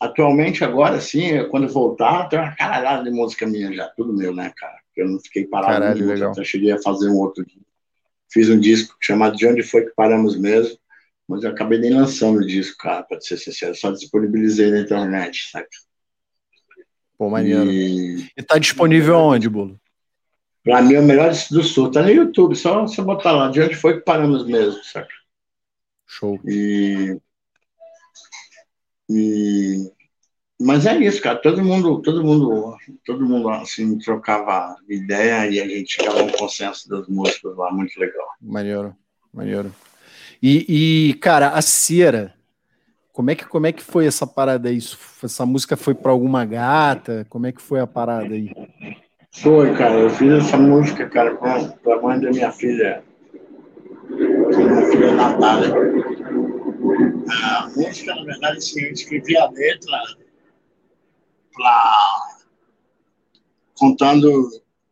Atualmente, agora sim, quando voltar, tem uma caralhada de música minha já, tudo meu, né, cara? Eu não fiquei parado. Caralho, legal. Eu cheguei a fazer um outro. Fiz um disco chamado De Onde Foi Que Paramos Mesmo, mas eu acabei nem lançando o disco, cara, pra ser sincero. Só disponibilizei na internet, sabe? Pô, maneiro. E, e tá disponível onde, Bolo? Pra mim, é o melhor do sul. Tá no YouTube, só você botar lá. De onde foi que paramos mesmo, saca? Show. E, e, mas é isso, cara. Todo mundo, todo mundo, todo mundo assim trocava ideia e a gente chegava a um consenso das músicas lá, muito legal. Maneiro, maneiro. E, e cara, a cera como é que, como é que foi essa parada aí? Essa música foi para alguma gata? Como é que foi a parada aí? Foi, cara. Eu fiz essa música, cara, com a mãe da minha filha. Minha filha Natália. A música, na verdade, assim, eu escrevi a letra pra... contando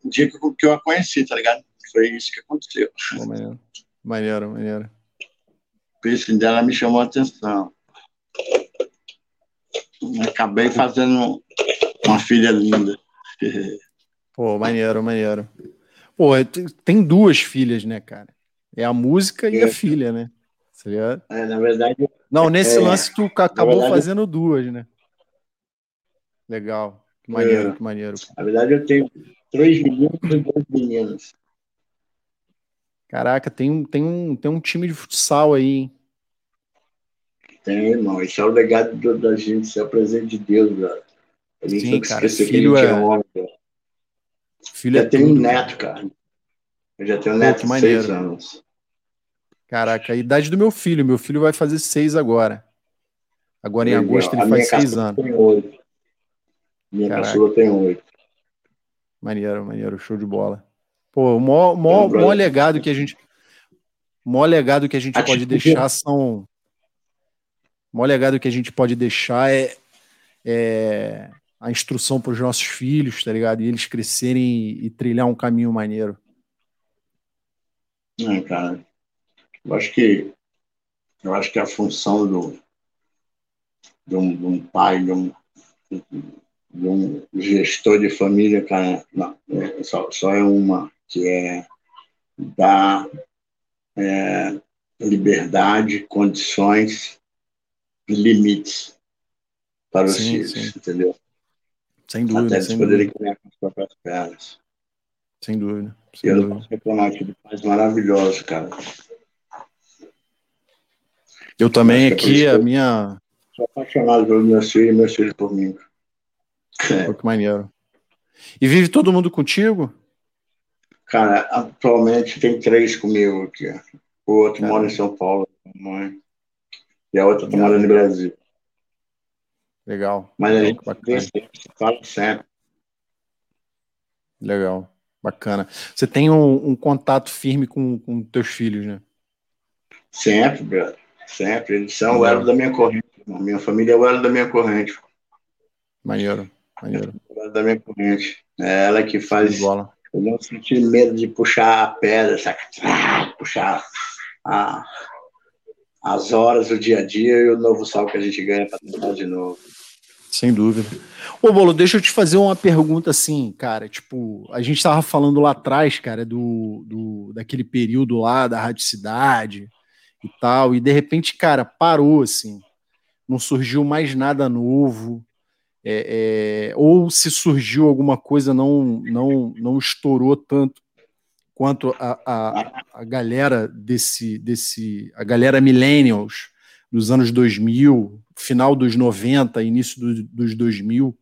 o dia que eu a conheci, tá ligado? Foi isso que aconteceu. maneiro, maneiro. maneiro. O piercing dela me chamou a atenção. Acabei fazendo uma filha linda. Pô, maneiro, maneiro. Pô, tem duas filhas, né, cara? É a música e é. a filha, né? Tá é, na verdade. Não, nesse é, lance tu acabou verdade, fazendo duas, né? Legal. Que maneiro, é, que maneiro. Na verdade, eu tenho três meninos e dois meninos. Caraca, tem, tem, um, tem um time de futsal aí, hein? Tem, irmão. Isso é o legado do, da gente, isso é o presente de Deus, velho. A gente Sim, cara, filho é... homem, Filho já é tenho um neto, cara. Eu já tenho um neto de seis anos. Caraca, a idade do meu filho. Meu filho vai fazer seis agora. Agora em agosto ele faz seis anos. Tem oito. Minha Caraca. caçula tem oito. Maneiro, maneiro, show de bola. Pô, o maior, maior, maior legado que a gente. O maior legado que a gente pode deixar são, o maior legado que a gente pode deixar é, é a instrução para os nossos filhos, tá ligado? E eles crescerem e, e trilhar um caminho maneiro. É, cara. Eu acho que eu acho que a função do de um, de um pai, de um, de um gestor de família, cara, não, é, só, só é uma, que é dar é, liberdade, condições limites para os sim, filhos, sim. entendeu? Sem dúvida. Até eles sem poderem comer com as próprias pernas. Sem dúvida. Sem eu dúvida. posso reclamar que ele faz maravilhoso, cara. Eu também aqui, a minha. Sou apaixonado pelos meus filhos e meus filhos por mim. É. Que maneiro. E vive todo mundo contigo? Cara, atualmente tem três comigo aqui. O outro Caramba. mora em São Paulo, mãe. E a outra morando no Brasil. Legal. Mas a gente fala sempre. Legal. Bacana. Você tem um, um contato firme com, com teus filhos, né? Sempre, brother. Sempre. Eles são o elo da minha corrente. A minha família é o elo da minha corrente. Maneiro. Maneiro. O elo da minha corrente. É ela que faz. Bola. Eu não senti medo de puxar a pedra, saca? Puxar a, as horas, o dia a dia e o novo sal que a gente ganha para tentar de novo. Sem dúvida. Ô, Bolo, deixa eu te fazer uma pergunta assim, cara. Tipo, a gente estava falando lá atrás, cara, do, do daquele período lá da Rádio Cidade e tal, e de repente, cara, parou assim. Não surgiu mais nada novo. é, é, ou se surgiu alguma coisa não não não estourou tanto quanto a, a, a galera desse desse a galera millennials dos anos 2000 final dos 90 início do, dos 2000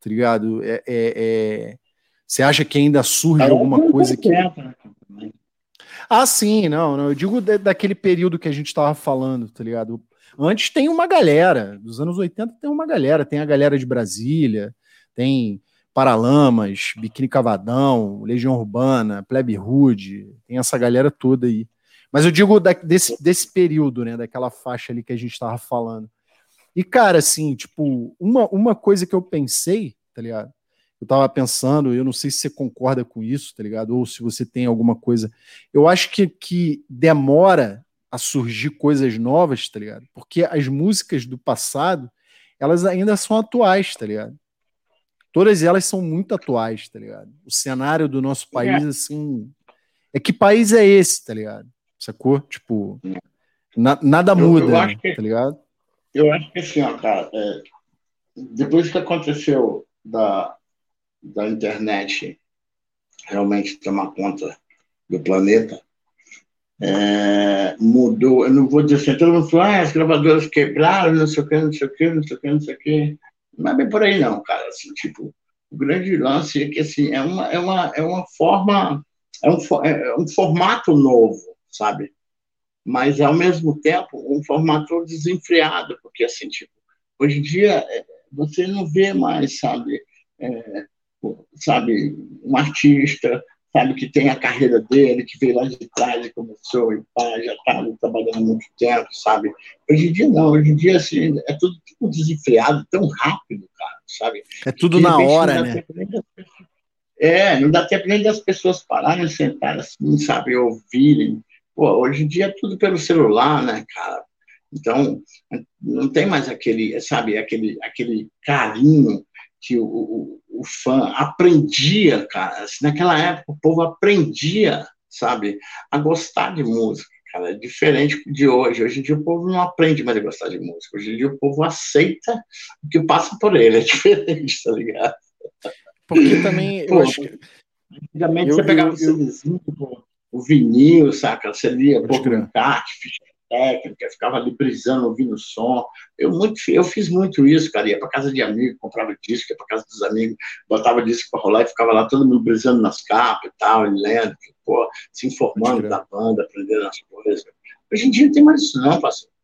tá ligado é, é, é você acha que ainda surge alguma coisa que né? ah sim não, não eu digo daquele período que a gente estava falando tá ligado Antes tem uma galera, dos anos 80 tem uma galera, tem a galera de Brasília, tem Paralamas, Biquíni Cavadão, Legião Urbana, Plebe Rude, tem essa galera toda aí. Mas eu digo da, desse, desse período, né, daquela faixa ali que a gente estava falando. E, cara, assim, tipo, uma, uma coisa que eu pensei, tá ligado? Eu tava pensando, eu não sei se você concorda com isso, tá ligado? Ou se você tem alguma coisa. Eu acho que, que demora a surgir coisas novas, tá ligado? Porque as músicas do passado, elas ainda são atuais, tá ligado? Todas elas são muito atuais, tá ligado? O cenário do nosso país, é. assim. É que país é esse, tá ligado? Sacou? Tipo, na, nada muda, eu, eu que, tá ligado? Eu acho que assim, ó, cara, é, depois que aconteceu da, da internet realmente tomar conta do planeta, é, mudou, eu não vou dizer assim, todo mundo falou, ah, as gravadoras quebraram, não sei o que, não sei o que, não sei o que, não sei o que. Não é bem por aí não, cara, assim, tipo, o grande lance é que, assim, é uma, é uma, é uma forma, é um, é um formato novo, sabe? Mas, ao mesmo tempo, um formato desenfreado, porque, assim, tipo, hoje em dia, é, você não vê mais, sabe, é, sabe, um artista sabe, que tem a carreira dele, que veio lá de trás e começou e pá, já está trabalhando há muito tempo, sabe? Hoje em dia não, hoje em dia assim, é tudo, tudo desenfreado, tão rápido, cara, sabe? É tudo na hora, né? É, não dá tempo nem das pessoas pararem, sentar assim, sabe, ouvirem. Pô, hoje em dia é tudo pelo celular, né, cara? Então, não tem mais aquele, sabe, aquele, aquele carinho que o, o, o fã aprendia, cara. Assim, naquela época o povo aprendia, sabe, a gostar de música, cara. É diferente de hoje. Hoje em dia o povo não aprende mais a gostar de música. Hoje em dia o povo aceita o que passa por ele. É diferente, tá ligado? Porque também eu Pô, acho que. Antigamente eu, você pegava eu, o CDzinho, o vinil, saca? Você lia um pouco encarte, ficha técnica, ficava ali brisando, ouvindo o som. Eu, muito, eu fiz muito isso, cara. Ia para casa de amigo, comprava disco, ia para casa dos amigos, botava disco para rolar e ficava lá todo mundo brisando nas capas e tal, e lendo, pô, se informando da banda, aprendendo as coisas. Hoje em dia não tem mais isso, não, parceiro.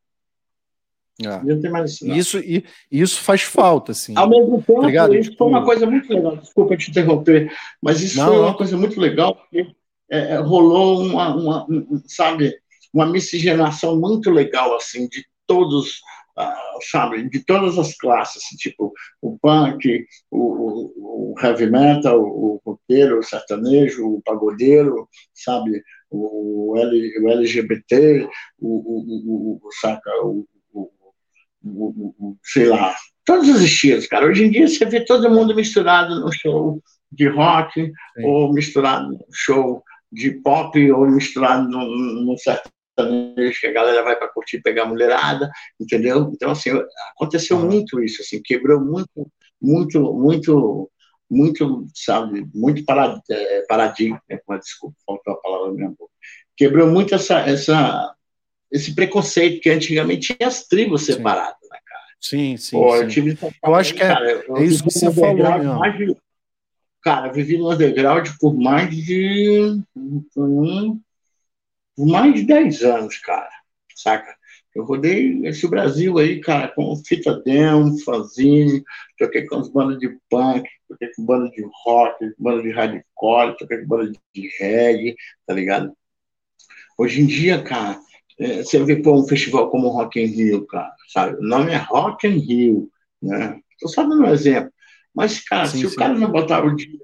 É. Não tem mais isso, não. Isso, e, isso faz falta, assim. Ao mesmo tempo, tá isso foi uma coisa muito legal. Desculpa te interromper, mas isso não, foi uma coisa muito legal, porque é, é rolou uma, uma, um, sabe, uma miscigenação muito legal, assim, de todos, uh, sabe, de todas as classes, assim, tipo o punk, o, o, o heavy metal, o roqueiro, o sertanejo, o pagodeiro, sabe, o, L, o LGBT, o, o, o, saca, o, o, o, sei lá, todos os estilos, cara. Hoje em dia você vê todo mundo misturado no show de rock, Sim. ou misturado no show de pop, ou misturado no, no que a galera vai para curtir, pegar a mulherada, entendeu? Então, assim, aconteceu muito isso, assim, quebrou muito, muito, muito, muito, sabe, muito é, paradigma, né? desculpa, faltou a palavra mesmo. Quebrou muito essa, essa, esse preconceito que antigamente tinha as tribos separadas, né, cara? Sim, sim. Pô, sim. Eu, tive, eu acho que é, cara, é isso que você falou. De, cara, vivi no underground por mais de mais de 10 anos, cara, saca? Eu rodei esse Brasil aí, cara, com fita demo, fanzine, toquei com as bandas de punk, toquei com bandas de rock, bandas de hardcore, toquei com bandas de reggae, tá ligado? Hoje em dia, cara, é, você vê pô, um festival como o Rock in Rio, cara, sabe? O nome é Rock in Rio, né? Tô só dando um exemplo. Mas, cara, sim, se sim. o cara não botar o dia,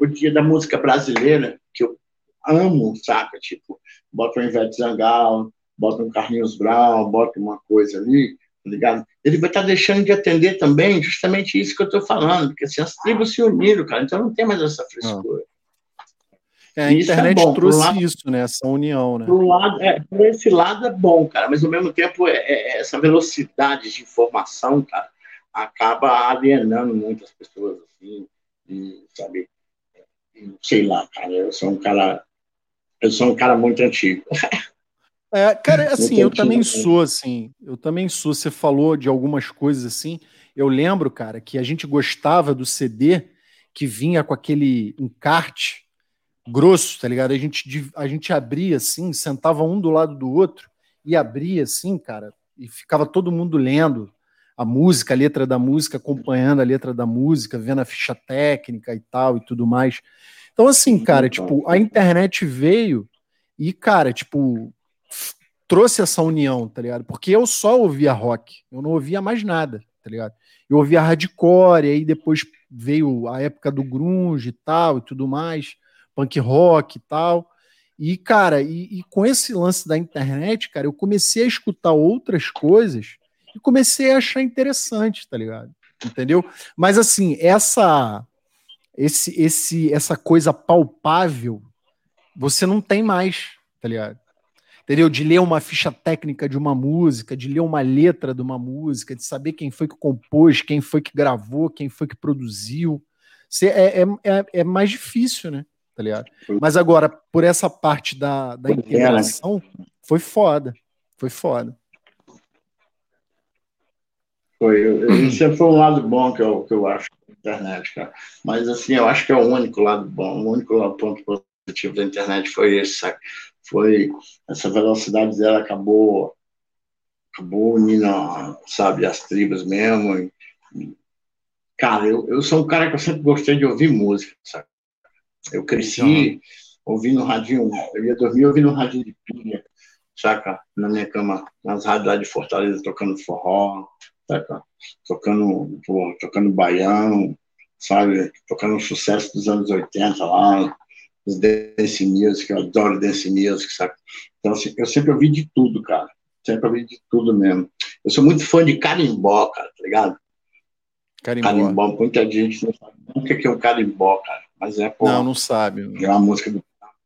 o dia da música brasileira, que eu amo, saca? Tipo, bota um Ivete Zangalo, bota um Carlinhos Brown, bota uma coisa ali, tá ligado? Ele vai estar tá deixando de atender também justamente isso que eu estou falando, porque assim, as tribos se uniram, cara, então não tem mais essa frescura. É, a isso é internet é bom, trouxe lado, isso, né? Essa união, né? Por, lado, é, por esse lado é bom, cara, mas ao mesmo tempo é, é, essa velocidade de informação, cara, acaba alienando muitas pessoas, assim, e, sabe, sei lá, cara, eu sou um cara, eu sou um cara muito antigo. É, cara, assim, eu também né? sou, assim, eu também sou, você falou de algumas coisas, assim, eu lembro, cara, que a gente gostava do CD que vinha com aquele encarte grosso, tá ligado? A gente, a gente abria assim, sentava um do lado do outro e abria assim, cara, e ficava todo mundo lendo a música, a letra da música, acompanhando a letra da música, vendo a ficha técnica e tal e tudo mais. Então, assim, cara, tipo, a internet veio e, cara, tipo, trouxe essa união, tá ligado? Porque eu só ouvia rock, eu não ouvia mais nada, tá ligado? Eu ouvia hardcore, e aí depois veio a época do grunge e tal e tudo mais, punk rock e tal. E, cara, e, e, com esse lance da internet, cara, eu comecei a escutar outras coisas e comecei a achar interessante, tá ligado? Entendeu? Mas assim, essa esse esse essa coisa palpável você não tem mais, tá ligado? Entendeu? De ler uma ficha técnica de uma música, de ler uma letra de uma música, de saber quem foi que compôs, quem foi que gravou, quem foi que produziu. É, é, é, é mais difícil, né? Tá ligado? Mas agora, por essa parte da, da integração, foi foda. Foi foda. Foi. Isso foi um lado bom que eu, que eu acho internet, cara. Mas, assim, eu acho que é o único lado bom, o único ponto positivo da internet foi esse, sabe? Foi essa velocidade dela acabou acabou unindo, sabe, as tribos mesmo. Cara, eu, eu sou um cara que eu sempre gostei de ouvir música, sabe? Eu cresci uhum. ouvindo radinho, eu ia dormir ouvindo radinho de pilha, saca? Na minha cama, nas rádios lá de Fortaleza, tocando forró, saca? Tocando, pô, tocando baião, sabe? Tocando sucesso dos anos 80 lá, os dance music, eu adoro dance music, sabe? Então, assim, eu sempre ouvi de tudo, cara. Sempre ouvi de tudo mesmo. Eu sou muito fã de carimbó, cara, tá ligado? Carimbó. carimbó. Muita gente não sabe o que é um carimbó, cara. Mas é, pô, Não, não sabe. É uma música do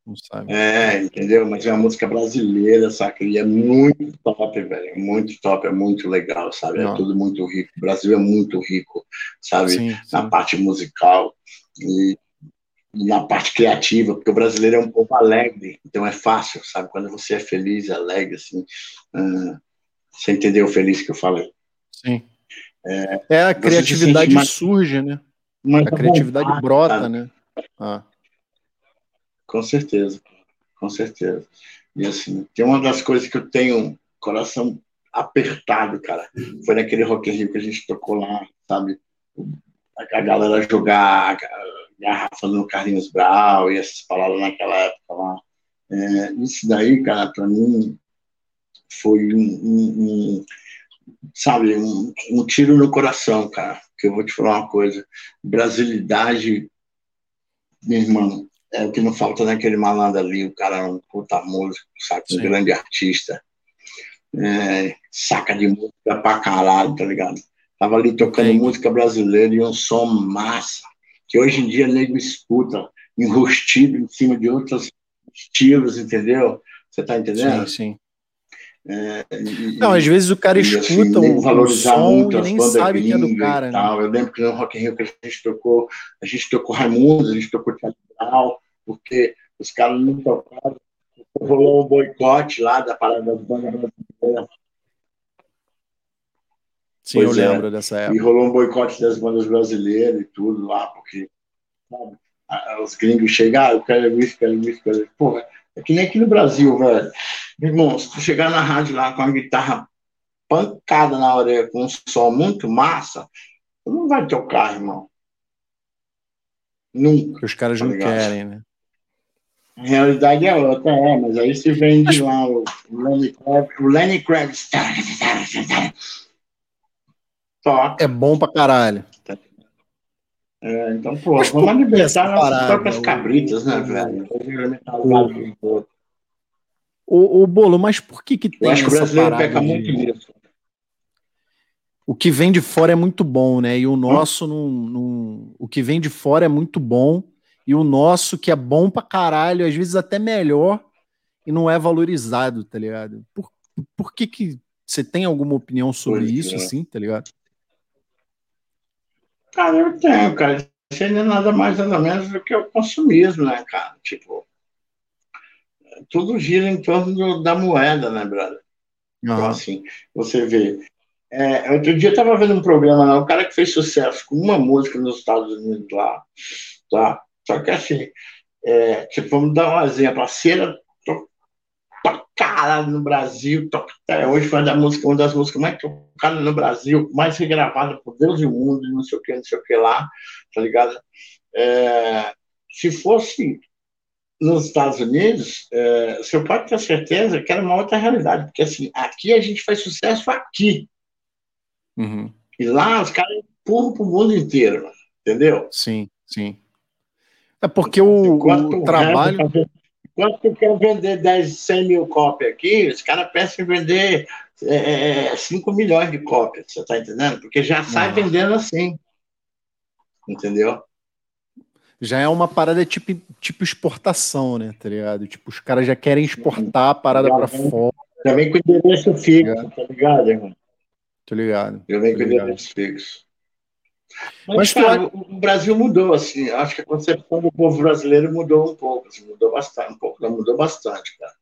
não sabe. É, entendeu? Mas é uma música brasileira, saca? E é muito top, velho. Muito top, é muito legal, sabe? Não. É tudo muito rico. O Brasil é muito rico, sabe? Sim, sim. Na parte musical. E na parte criativa, porque o brasileiro é um pouco alegre, então é fácil, sabe? Quando você é feliz, alegre, assim, uh, você entendeu o feliz que eu falei? Sim. É, é a criatividade mais, surge, né? a criatividade vontade, brota, cara. né? Ah. Com certeza, com certeza. E assim, tem uma das coisas que eu tenho coração apertado, cara, foi naquele Rock in Rio que a gente tocou lá, sabe? A galera jogar garrafa no Carlinhos Brau e essas palavras naquela época lá. É, isso daí, cara, para mim foi um, um, um sabe, um, um, tiro no coração, cara. Que eu vou te falar uma coisa: brasilidade, meu irmão, é o que não falta naquele malandro ali. O cara é um puta músico, sabe, um grande artista. É, saca de música pra caralho, tá ligado? Tava ali tocando Sim. música brasileira e um som massa que hoje em dia nego escuta enrustido em cima de outros estilos, entendeu? Você está entendendo? Sim, sim. É, e, não, às vezes o cara assim, escuta assim, um, som e nem sabe que é do cara. Né? Eu lembro que no Rock in Rio que a gente tocou, a gente tocou Raimundo, a gente tocou Teatral, porque os caras não tocaram. Rolou um boicote lá da parada das bandas brasileiras Sim, pois eu é. lembro dessa época. E rolou um boicote das bandas brasileiras e tudo lá, porque sabe, os gringos chegam, ah, eu quero isso, quero isso, quero isso. Porra, é que nem aqui no Brasil, velho. Irmão, se tu chegar na rádio lá com a guitarra pancada na orelha, com um som muito massa, tu não vai tocar, irmão. Nunca. Os caras tá não querem, né? A realidade é outra, é, mas aí se vende lá o, Lenny Kravitz, o Lenny Kravitz é bom pra caralho. É, então, pô, Mas, vamos alimentar nossas próprias cabritas, né, velho? O, o Bolo, mas por que que tem Eu acho que o brasileiro peca de... muito nisso. O que vem de fora é muito bom, né? E o nosso, hum? não, o que vem de fora é muito bom. E o nosso, que é bom pra caralho, às vezes até melhor, e não é valorizado, tá ligado? Por, por que que você tem alguma opinião sobre pois isso, é. assim, tá ligado? Cara, eu tenho, cara. Isso ainda é nada mais, nada menos do que o consumismo, né, cara? Tipo, tudo gira em torno do, da moeda, né, brother? Uhum. Então, assim, você vê. É, outro dia eu estava vendo um programa lá, o cara que fez sucesso com uma música nos Estados Unidos lá, tá? Só que assim, é, tipo, vamos dar um exemplo, a cera pra caralho no Brasil, toca até hoje foi uma, música, uma das músicas mais tocadas no Brasil, mais regravada por Deus e o mundo, não sei o que, não sei o que lá, tá ligado? É, se fosse nos Estados Unidos, é, você pode ter certeza que era uma outra realidade, porque assim, aqui a gente faz sucesso aqui. Uhum. E lá os caras empurram para o mundo inteiro, entendeu? Sim, sim. É porque o, o trabalho. Enquanto tu quer vender 10, 100 mil cópias aqui, os caras pensam em vender é, 5 é, milhões de cópias, você está entendendo? Porque já sai vendendo assim. Entendeu? Já é uma parada tipo, tipo exportação, né? Tá ligado? Tipo, os caras já querem exportar a parada para fora. Já vem com endereço fixo, tá ligado, irmão? Tô ligado. Já vem com endereço fixo. Mas, Mas cara, o Brasil mudou, assim. Acho que a concepção do povo brasileiro mudou um pouco, assim, mudou bastante, um pouco, não mudou bastante, cara.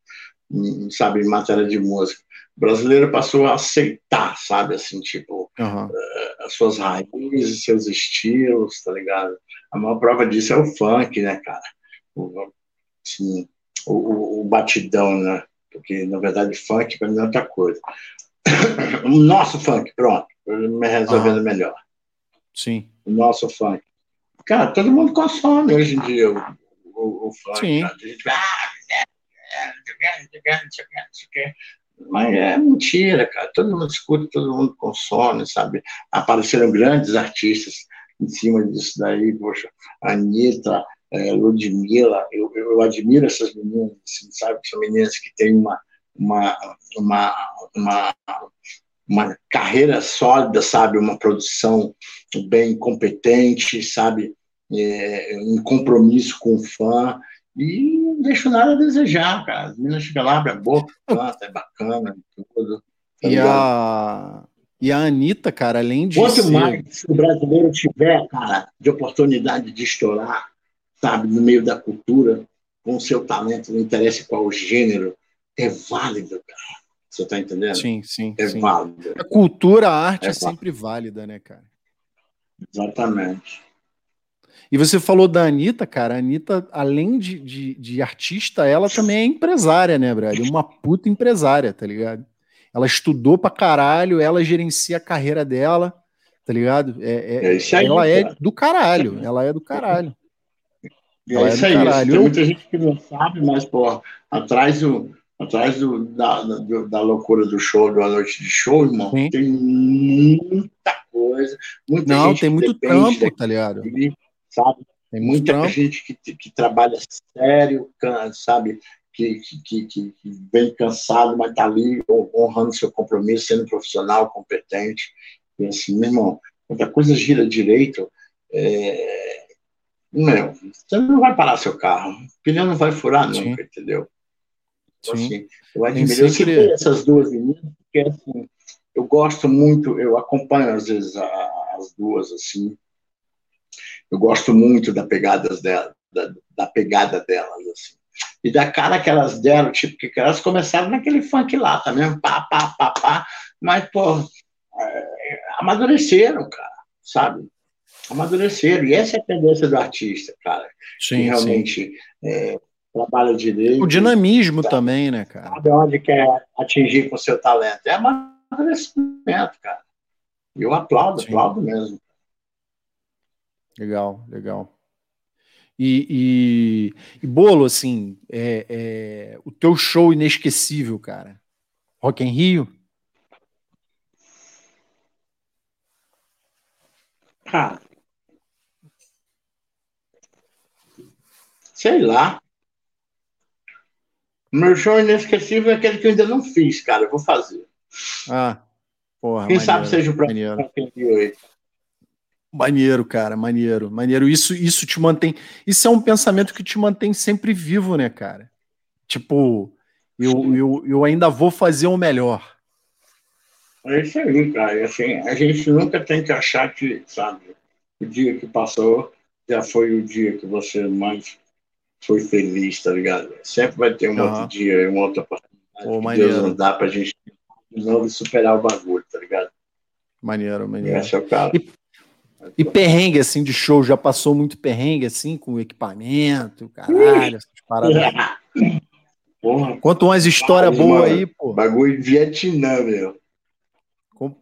Sabe, em matéria de música. O brasileiro passou a aceitar, sabe, assim, tipo, uhum. uh, as suas raízes, seus estilos, tá ligado? A maior prova disso é o funk, né, cara? O, assim, o, o, batidão, né? Porque, na verdade, funk para mim é outra coisa. o nosso funk, pronto, me resolvendo uhum. melhor. Sim. O nosso funk. Cara, todo mundo consome hoje em dia o, o, o funk. Sim. Cara. A gente, ah, mas é mentira, cara. Todo mundo escuta, todo mundo consome, sabe? Apareceram grandes artistas em cima disso daí, poxa, Anitta, é, Ludmilla, eu, eu admiro essas meninas, assim, sabe? São meninas que têm uma, uma, uma, uma, uma carreira sólida, sabe? Uma produção bem competente, sabe? É, um compromisso com o fã e não deixo nada a desejar, cara. As meninas chegam lá, abrem a boca, canta, é bacana, tudo. Tá e a, e a Anitta, cara, além de. Quanto ser... mais o brasileiro tiver, cara, de oportunidade de estourar, sabe, no meio da cultura, com o seu talento, não interessa qual o gênero, é válido, cara. Você está entendendo? Sim, sim. É sim. válido. A cultura, a arte é, é sempre válida, né, cara? Exatamente. E você falou da Anitta, cara. A Anitta, além de, de, de artista, ela também é empresária, né, Brad? Uma puta empresária, tá ligado? Ela estudou pra caralho, ela gerencia a carreira dela, tá ligado? É, é, é aí, ela é do caralho, ela é do caralho. É ela é isso é aí, caralho. tem muita gente que não sabe, mas, pô, atrás do, atrás do, da, do, da loucura do show, da noite de show, irmão, Sim. tem muita coisa. Muita não, tem muito trampo, tá ligado? Sabe? Tem muita gente que, que trabalha sério, sabe? Que, que, que, vem cansado, mas está ali honrando seu compromisso, sendo profissional, competente. E assim, meu irmão, quando a coisa gira direito, é... meu, você não vai parar seu carro, o pneu não vai furar Sim. nunca, entendeu? Então, assim, eu admiro. Eu citei essas duas meninas, porque assim, eu gosto muito, eu acompanho às vezes a, as duas, assim, eu gosto muito da pegada dela, da, da pegada delas, assim e da cara que elas deram, tipo, que elas começaram naquele funk lá, tá mesmo? Pá, pá, pá, pá. Mas, pô, é, amadureceram, cara, sabe? Amadureceram. E essa é a tendência do artista, cara. Sim, que realmente é, trabalha direito. O dinamismo sabe? também, né, cara? Sabe onde quer atingir com o seu talento. É amadurecimento, cara. E eu aplaudo, sim. aplaudo mesmo. Legal, legal. E, e, e Bolo, assim, é, é, o teu show inesquecível, cara. Rock em Rio? Cara, sei lá. Meu show inesquecível é aquele que eu ainda não fiz, cara. Eu vou fazer. Ah, porra. Quem maneiro, sabe seja o próximo Maneiro, cara, maneiro, maneiro. Isso, isso te mantém. Isso é um pensamento que te mantém sempre vivo, né, cara? Tipo, eu, eu, eu ainda vou fazer o melhor. É isso aí, cara. Assim, a gente nunca tem que achar que, sabe, o dia que passou já foi o dia que você mais foi feliz, tá ligado? Sempre vai ter um uhum. outro dia, uma outra oportunidade Pô, que Deus não dá pra gente de novo superar o bagulho, tá ligado? Maneiro, maneiro. Esse é o cara. E, e perrengue, assim, de show, já passou muito perrengue, assim, com equipamento, caralho, essas paradas. Porra, Conta umas histórias boas aí, pô. Bagulho Vietnã, meu.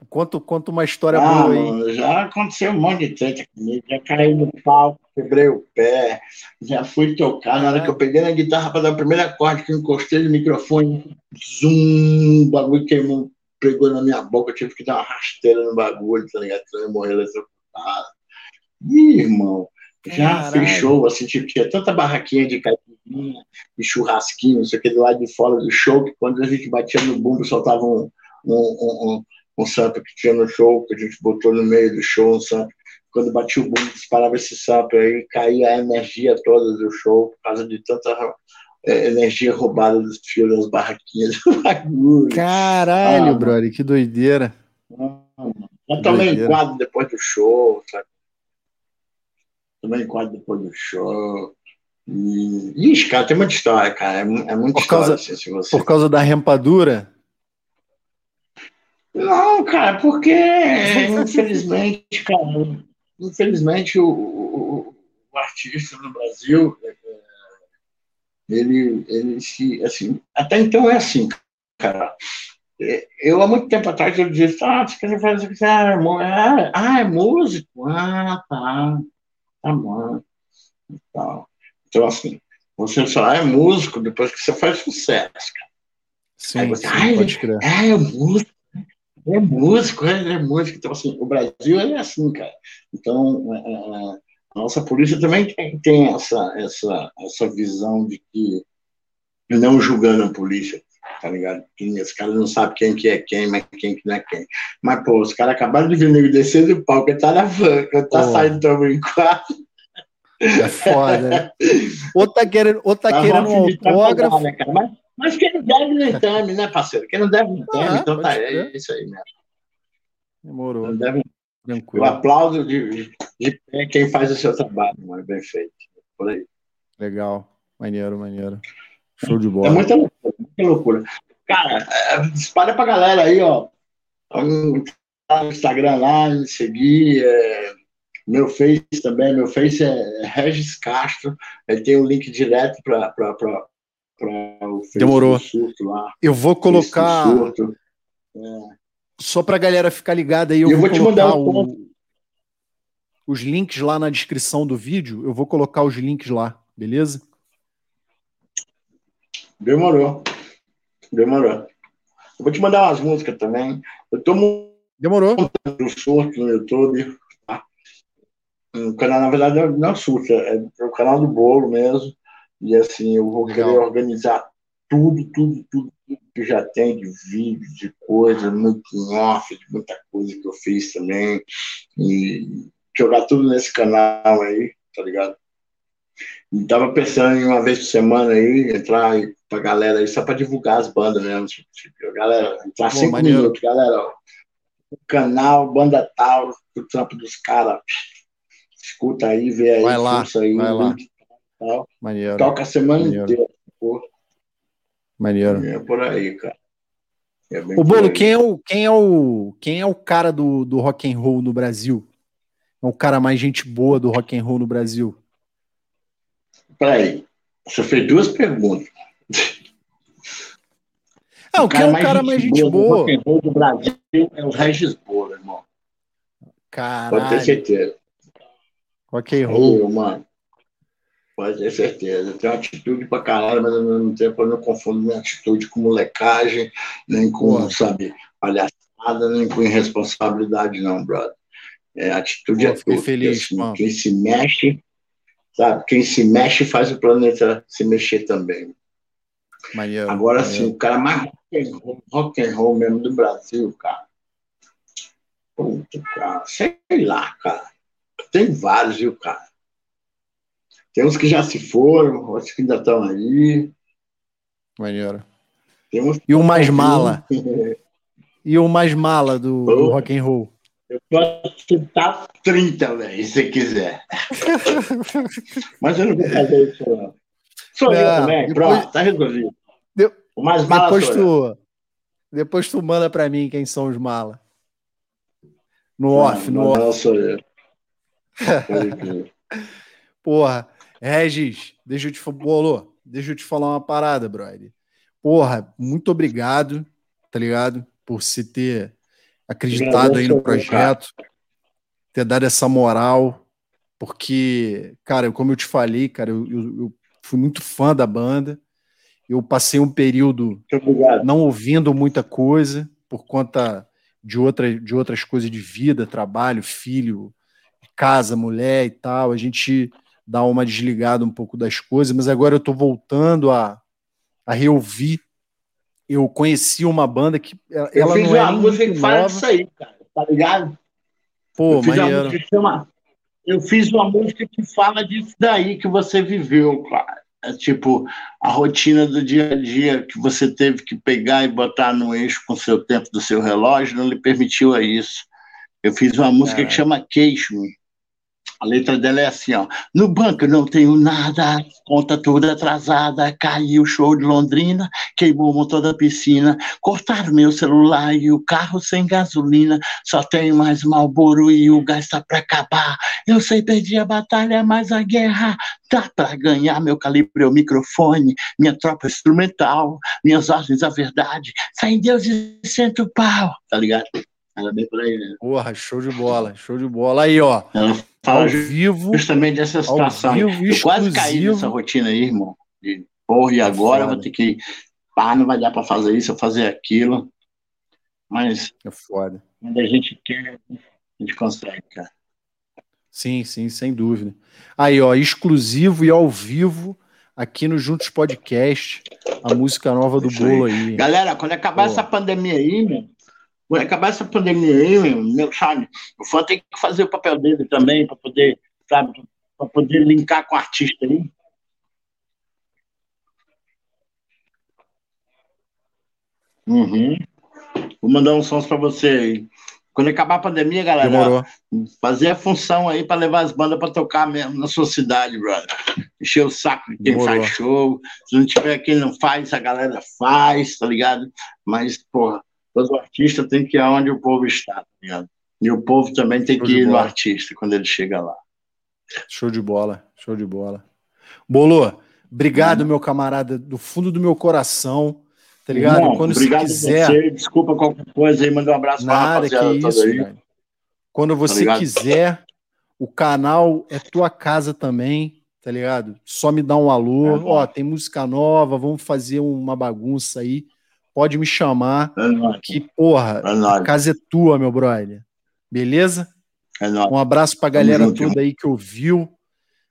Conta, conta uma história ah, boa aí. Já aconteceu um monte de treta comigo. Já caí no palco, quebrei o pé. Já fui tocar. Na hora que eu peguei na guitarra para dar o primeiro acorde, que eu encostei no microfone, zum, o bagulho queimou, pegou na minha boca. Eu tive que dar uma rasteira no bagulho, tá ligado? Eu morrer Ih, irmão, já fechou, assim, tipo, tinha tanta barraquinha de caipirinha e churrasquinho, isso aqui do lado de fora do show, que quando a gente batia no bumbo, soltava um, um, um, um sample que tinha no show, que a gente botou no meio do show, um sample. Quando batia o bumbo, disparava esse sample aí, caía a energia toda do show, por causa de tanta é, energia roubada dos fios das barraquinhas do bagulho. Caralho, ah, brother, que doideira. Eu também enquadro depois do show, sabe? Também enquadro depois do show. E, ixi, cara, tem muita história, cara. É, é muita por história. Causa, assim, você... Por causa da rempadura? Não, cara, porque infelizmente, cara, infelizmente o, o, o artista no Brasil, é, é, ele, ele se, assim, até então é assim, cara. É, eu, há muito tempo atrás, eu dizia, ah, você quer fazer isso? Ah, é, ah, é músico? Ah, tá, tá bom. Então, então, assim, você só é músico depois que você faz sucesso, cara. Sim, você, sim, ah, pode crer. Ah, é músico é músico, é, é músico. Então, assim, o Brasil é assim, cara. Então, é, é, a nossa polícia também tem, tem essa, essa, essa visão de que, não julgando a polícia, tá ligado? Os caras não sabem quem que é quem, mas quem que não é quem. Mas, pô, os caras acabaram de ver nego descer do palco, ele tá na van, tá pô. saindo do quatro. É foda, né? Ou tá querendo, ou tá, tá querendo um autógrafo. Né, cara? Mas, mas quem não deve não teme, né, parceiro? Quem não deve não teme, ah, então tá, é isso aí mesmo. Demorou. Não deve... Tranquilo. Eu aplaudo de, de, de quem faz o seu trabalho, mano, bem feito. Por aí. Legal, maneiro, maneiro. Show de bola. É muita loucura, muita loucura. Cara, é, espalha pra galera aí, ó. No Instagram lá, me seguir. É, meu Face também, meu Face é Regis Castro. Ele tem o um link direto para o Demorou. Surto lá. Eu vou colocar. É. Só para a galera ficar ligada aí, eu, eu vou, vou te mandar o... os links lá na descrição do vídeo. Eu vou colocar os links lá, beleza? Demorou. Demorou. Eu vou te mandar umas músicas também. Eu tô Demorou. no surto no YouTube. Tá? O canal, na verdade, não é surto, é o canal do bolo mesmo. E assim, eu vou Legal. querer organizar tudo, tudo, tudo, tudo, que já tem de vídeo, de coisa, muito off, de muita coisa que eu fiz também. E jogar tudo nesse canal aí, tá ligado? E tava pensando em uma vez por semana aí, entrar pra galera aí, só pra divulgar as bandas mesmo. Tipo, tipo galera, entrar Pô, cinco maneiro. minutos, galera, ó, o canal, banda tal, o trampo dos caras. Escuta aí, vê aí, vai lá, aí, vai lá. Tal. Maneiro. Toca a semana Maneiro. inteira. Pô. Maneiro. É por aí, cara. É o Bolo, quem é o, quem é o, quem é o cara do, do rock and roll no Brasil? É o cara mais gente boa do rock and roll no Brasil? Peraí, você fez duas perguntas. Não, quem é o cara mais gente boa? boa? and roll do Brasil é o Regis Bola, irmão. Caralho. Pode ter certeza. Roll. Eu, mano. Pode ter certeza. Eu tenho atitude pra caralho, mas ao mesmo tempo eu não confundo minha atitude com molecagem, nem com, sabe, palhaçada, nem com irresponsabilidade, não, brother. É, atitude Pô, é tudo. Feliz, assim, quem se mexe, sabe? Quem se mexe faz o planeta se mexer também. Maneiro, Agora sim, o cara mais rock and, roll, rock and roll mesmo do Brasil, cara. Puta, cara, sei lá, cara. Tem vários, viu, cara? Tem uns que já se foram, outros que ainda estão aí. Maneiro. E o mais mala? e o mais mala do, do rock and roll? Eu posso citar 30, velho, se quiser. Mas eu não vou fazer isso, não. Sou não, eu também, depois... pronto, tá resolvido. De... O mais mala depois tu... Depois tu manda pra mim quem são os mala. No não, off, no off. Não, sou eu. Porra, Regis, deixa eu te falar. Deixa eu te falar uma parada, brother. Porra, muito obrigado, tá ligado? Por se ter acreditado aí no projeto, ter dado essa moral, porque, cara, como eu te falei, cara, eu, eu, eu fui muito fã da banda. Eu passei um período não ouvindo muita coisa por conta de, outra, de outras coisas de vida, trabalho, filho, casa, mulher e tal. A gente dá uma desligada um pouco das coisas, mas agora eu estou voltando a, a reouvir eu conheci uma banda que ela eu fiz não é uma música que fala disso aí, cara, tá ligado? Pô, eu fiz, chama... eu fiz uma música que fala disso daí que você viveu, cara. É tipo a rotina do dia a dia que você teve que pegar e botar no eixo com o seu tempo do seu relógio não lhe permitiu a isso. Eu fiz uma música que chama Queixo-me a letra dela é assim, ó. No banco não tenho nada, conta toda atrasada, caiu o show de Londrina, queimou o motor da piscina, cortaram meu celular e o carro sem gasolina, só tenho mais Malboro e o gás tá pra acabar. Eu sei perdi a batalha, mas a guerra dá pra ganhar. Meu calibre é o microfone, minha tropa instrumental, minhas ordens a verdade. Fé em Deus e sento pau, tá ligado? Ela bem por aí, né? Porra, show de bola, show de bola. Aí, ó. Ela fala ao vivo, justamente dessa situação. Vivo, eu quase caí nessa rotina aí, irmão. De, porra, e agora é vou ter que. Pá, não vai dar para fazer isso, ou fazer aquilo. Mas. É foda. Quando a gente quer, a gente consegue, cara. Sim, sim, sem dúvida. Aí, ó, exclusivo e ao vivo aqui no Juntos Podcast, a música nova do Bolo aí. Galera, quando acabar Pô. essa pandemia aí, meu, quando acabar essa pandemia aí, meu, sabe, o fã tem que fazer o papel dele também, para poder, sabe, para poder linkar com o artista aí. Uhum. Vou mandar uns sons para você aí. Quando acabar a pandemia, galera, Demorou. fazer a função aí para levar as bandas para tocar mesmo na sua cidade, brother. Encher o saco de quem Demorou. faz show. Se não tiver quem não faz, a galera faz, tá ligado? Mas, porra, todo artista tem que ir aonde o povo está, tá ligado? E o povo também tem show que ir no artista quando ele chega lá. Show de bola, show de bola. Bolô, obrigado, hum. meu camarada, do fundo do meu coração. Tá ligado? Quando você quiser. Você, desculpa qualquer coisa aí, manda um abraço Nada, pra que isso, aí. Quando tá você tá quiser, o canal é tua casa também, tá ligado? Só me dá um alô. É Ó, tem música nova, vamos fazer uma bagunça aí pode me chamar. É que, porra, é a casa é tua, meu brother. Beleza? É um abraço pra galera toda aí que ouviu,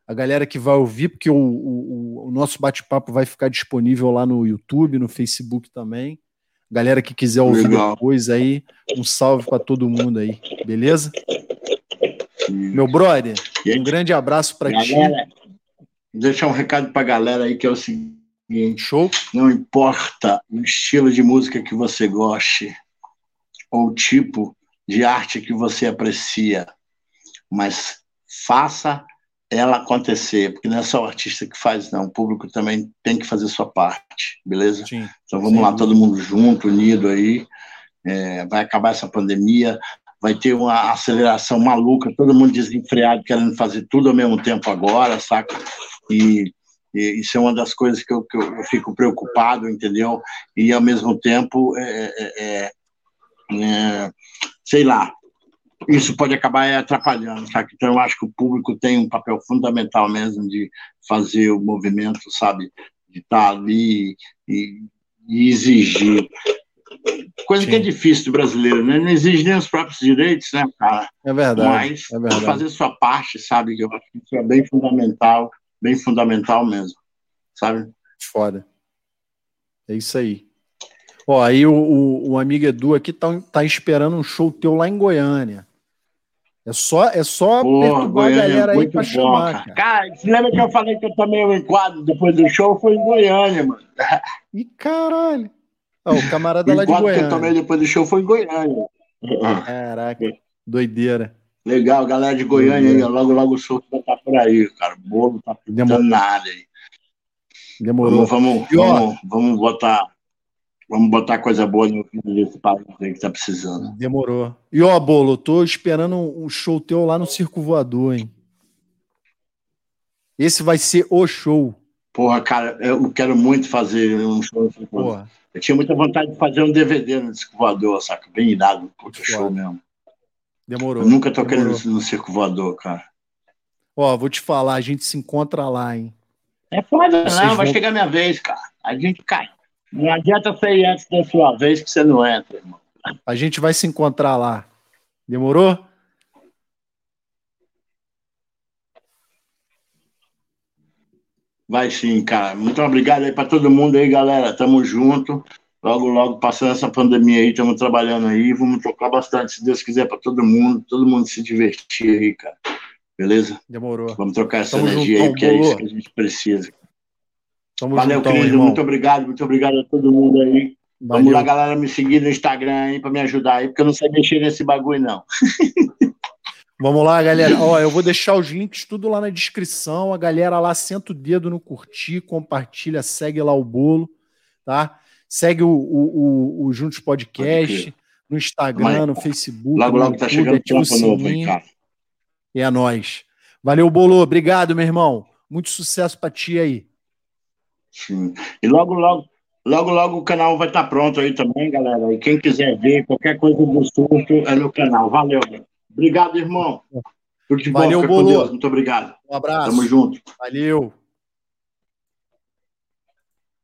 a galera que vai ouvir, porque o, o, o nosso bate-papo vai ficar disponível lá no YouTube, no Facebook também. Galera que quiser ouvir Legal. depois aí, um salve para todo mundo aí, beleza? Meu brother, um grande abraço para ti. Deixa um recado para a galera aí que é o seguinte Show. Não importa o estilo de música que você goste ou o tipo de arte que você aprecia, mas faça ela acontecer, porque não é só o artista que faz, não. O público também tem que fazer sua parte, beleza? Sim. Então vamos Sim. lá, todo mundo junto, unido aí. É, vai acabar essa pandemia, vai ter uma aceleração maluca, todo mundo desenfreado, querendo fazer tudo ao mesmo tempo agora, saca? E e isso é uma das coisas que eu, que eu fico preocupado, entendeu? E, ao mesmo tempo, é, é, é, é sei lá, isso pode acabar atrapalhando, sabe? Então, eu acho que o público tem um papel fundamental mesmo de fazer o movimento, sabe? De estar ali e, e exigir. Coisa Sim. que é difícil do brasileiro, né? Não exige nem os próprios direitos, né, cara? É verdade. Mas é verdade. fazer sua parte, sabe? Eu acho que isso é bem fundamental bem fundamental mesmo, sabe? Foda. É isso aí. Ó, aí o, o, o amigo Edu aqui tá, tá esperando um show teu lá em Goiânia. É só, é só Pô, perturbar Goiânia, a galera aí pra bom, chamar, cara. cara. você lembra que eu falei que eu tomei um enquadro depois do show? Foi em Goiânia, mano. Ih, caralho. o camarada o lá de Goiânia. que eu tomei depois do show foi em Goiânia. Caraca. Doideira. Legal, galera de Goiânia aí, logo, logo o show estar por aí, cara. O bolo tá pintando na área aí. Demorou. Vamos, vamos, vamos, vamos botar. Vamos botar coisa boa no desse país aí que tá precisando. Demorou. E ó, Bolo, tô esperando um show teu lá no Circo Voador, hein? Esse vai ser o show. Porra, cara, eu quero muito fazer um show. Porra. Eu tinha muita vontade de fazer um DVD no Circo Voador, saca? Bem irado, puta show mesmo. Demorou. Eu nunca toquei no, no Circo Voador, cara. Ó, vou te falar, a gente se encontra lá, hein? É foda, Vocês não, vão... vai chegar minha vez, cara. A gente cai. Não adianta você ir antes da sua vez que você não entra, irmão. A gente vai se encontrar lá. Demorou? Vai sim, cara. Muito obrigado aí para todo mundo aí, galera. Tamo junto. Logo, logo, passando essa pandemia aí, estamos trabalhando aí. Vamos tocar bastante, se Deus quiser, para todo mundo. Todo mundo se divertir aí, cara. Beleza? Demorou. Vamos trocar essa Tamo energia juntão, aí, que é isso que a gente precisa. Tamo Valeu, juntão, querido. Irmão. Muito obrigado. Muito obrigado a todo mundo aí. Valeu. Vamos lá, galera, me seguir no Instagram aí para me ajudar aí, porque eu não sei mexer nesse bagulho, não. Vamos lá, galera. Ó, eu vou deixar os links tudo lá na descrição. A galera lá senta o dedo no curtir, compartilha, segue lá o bolo, tá? Segue o, o, o, o Juntos Podcast no Instagram, no Facebook. Logo, logo tá chegando o novo aí, cara. E é nóis. Valeu, Bolo. Obrigado, meu irmão. Muito sucesso pra ti aí. Sim. E logo, logo, logo, logo o canal vai estar tá pronto aí também, galera. E quem quiser ver qualquer coisa do surto é no canal. Valeu. Obrigado, irmão. Tudo de Valeu, bom. Bolo. Muito obrigado. Um abraço. Tamo junto. Valeu.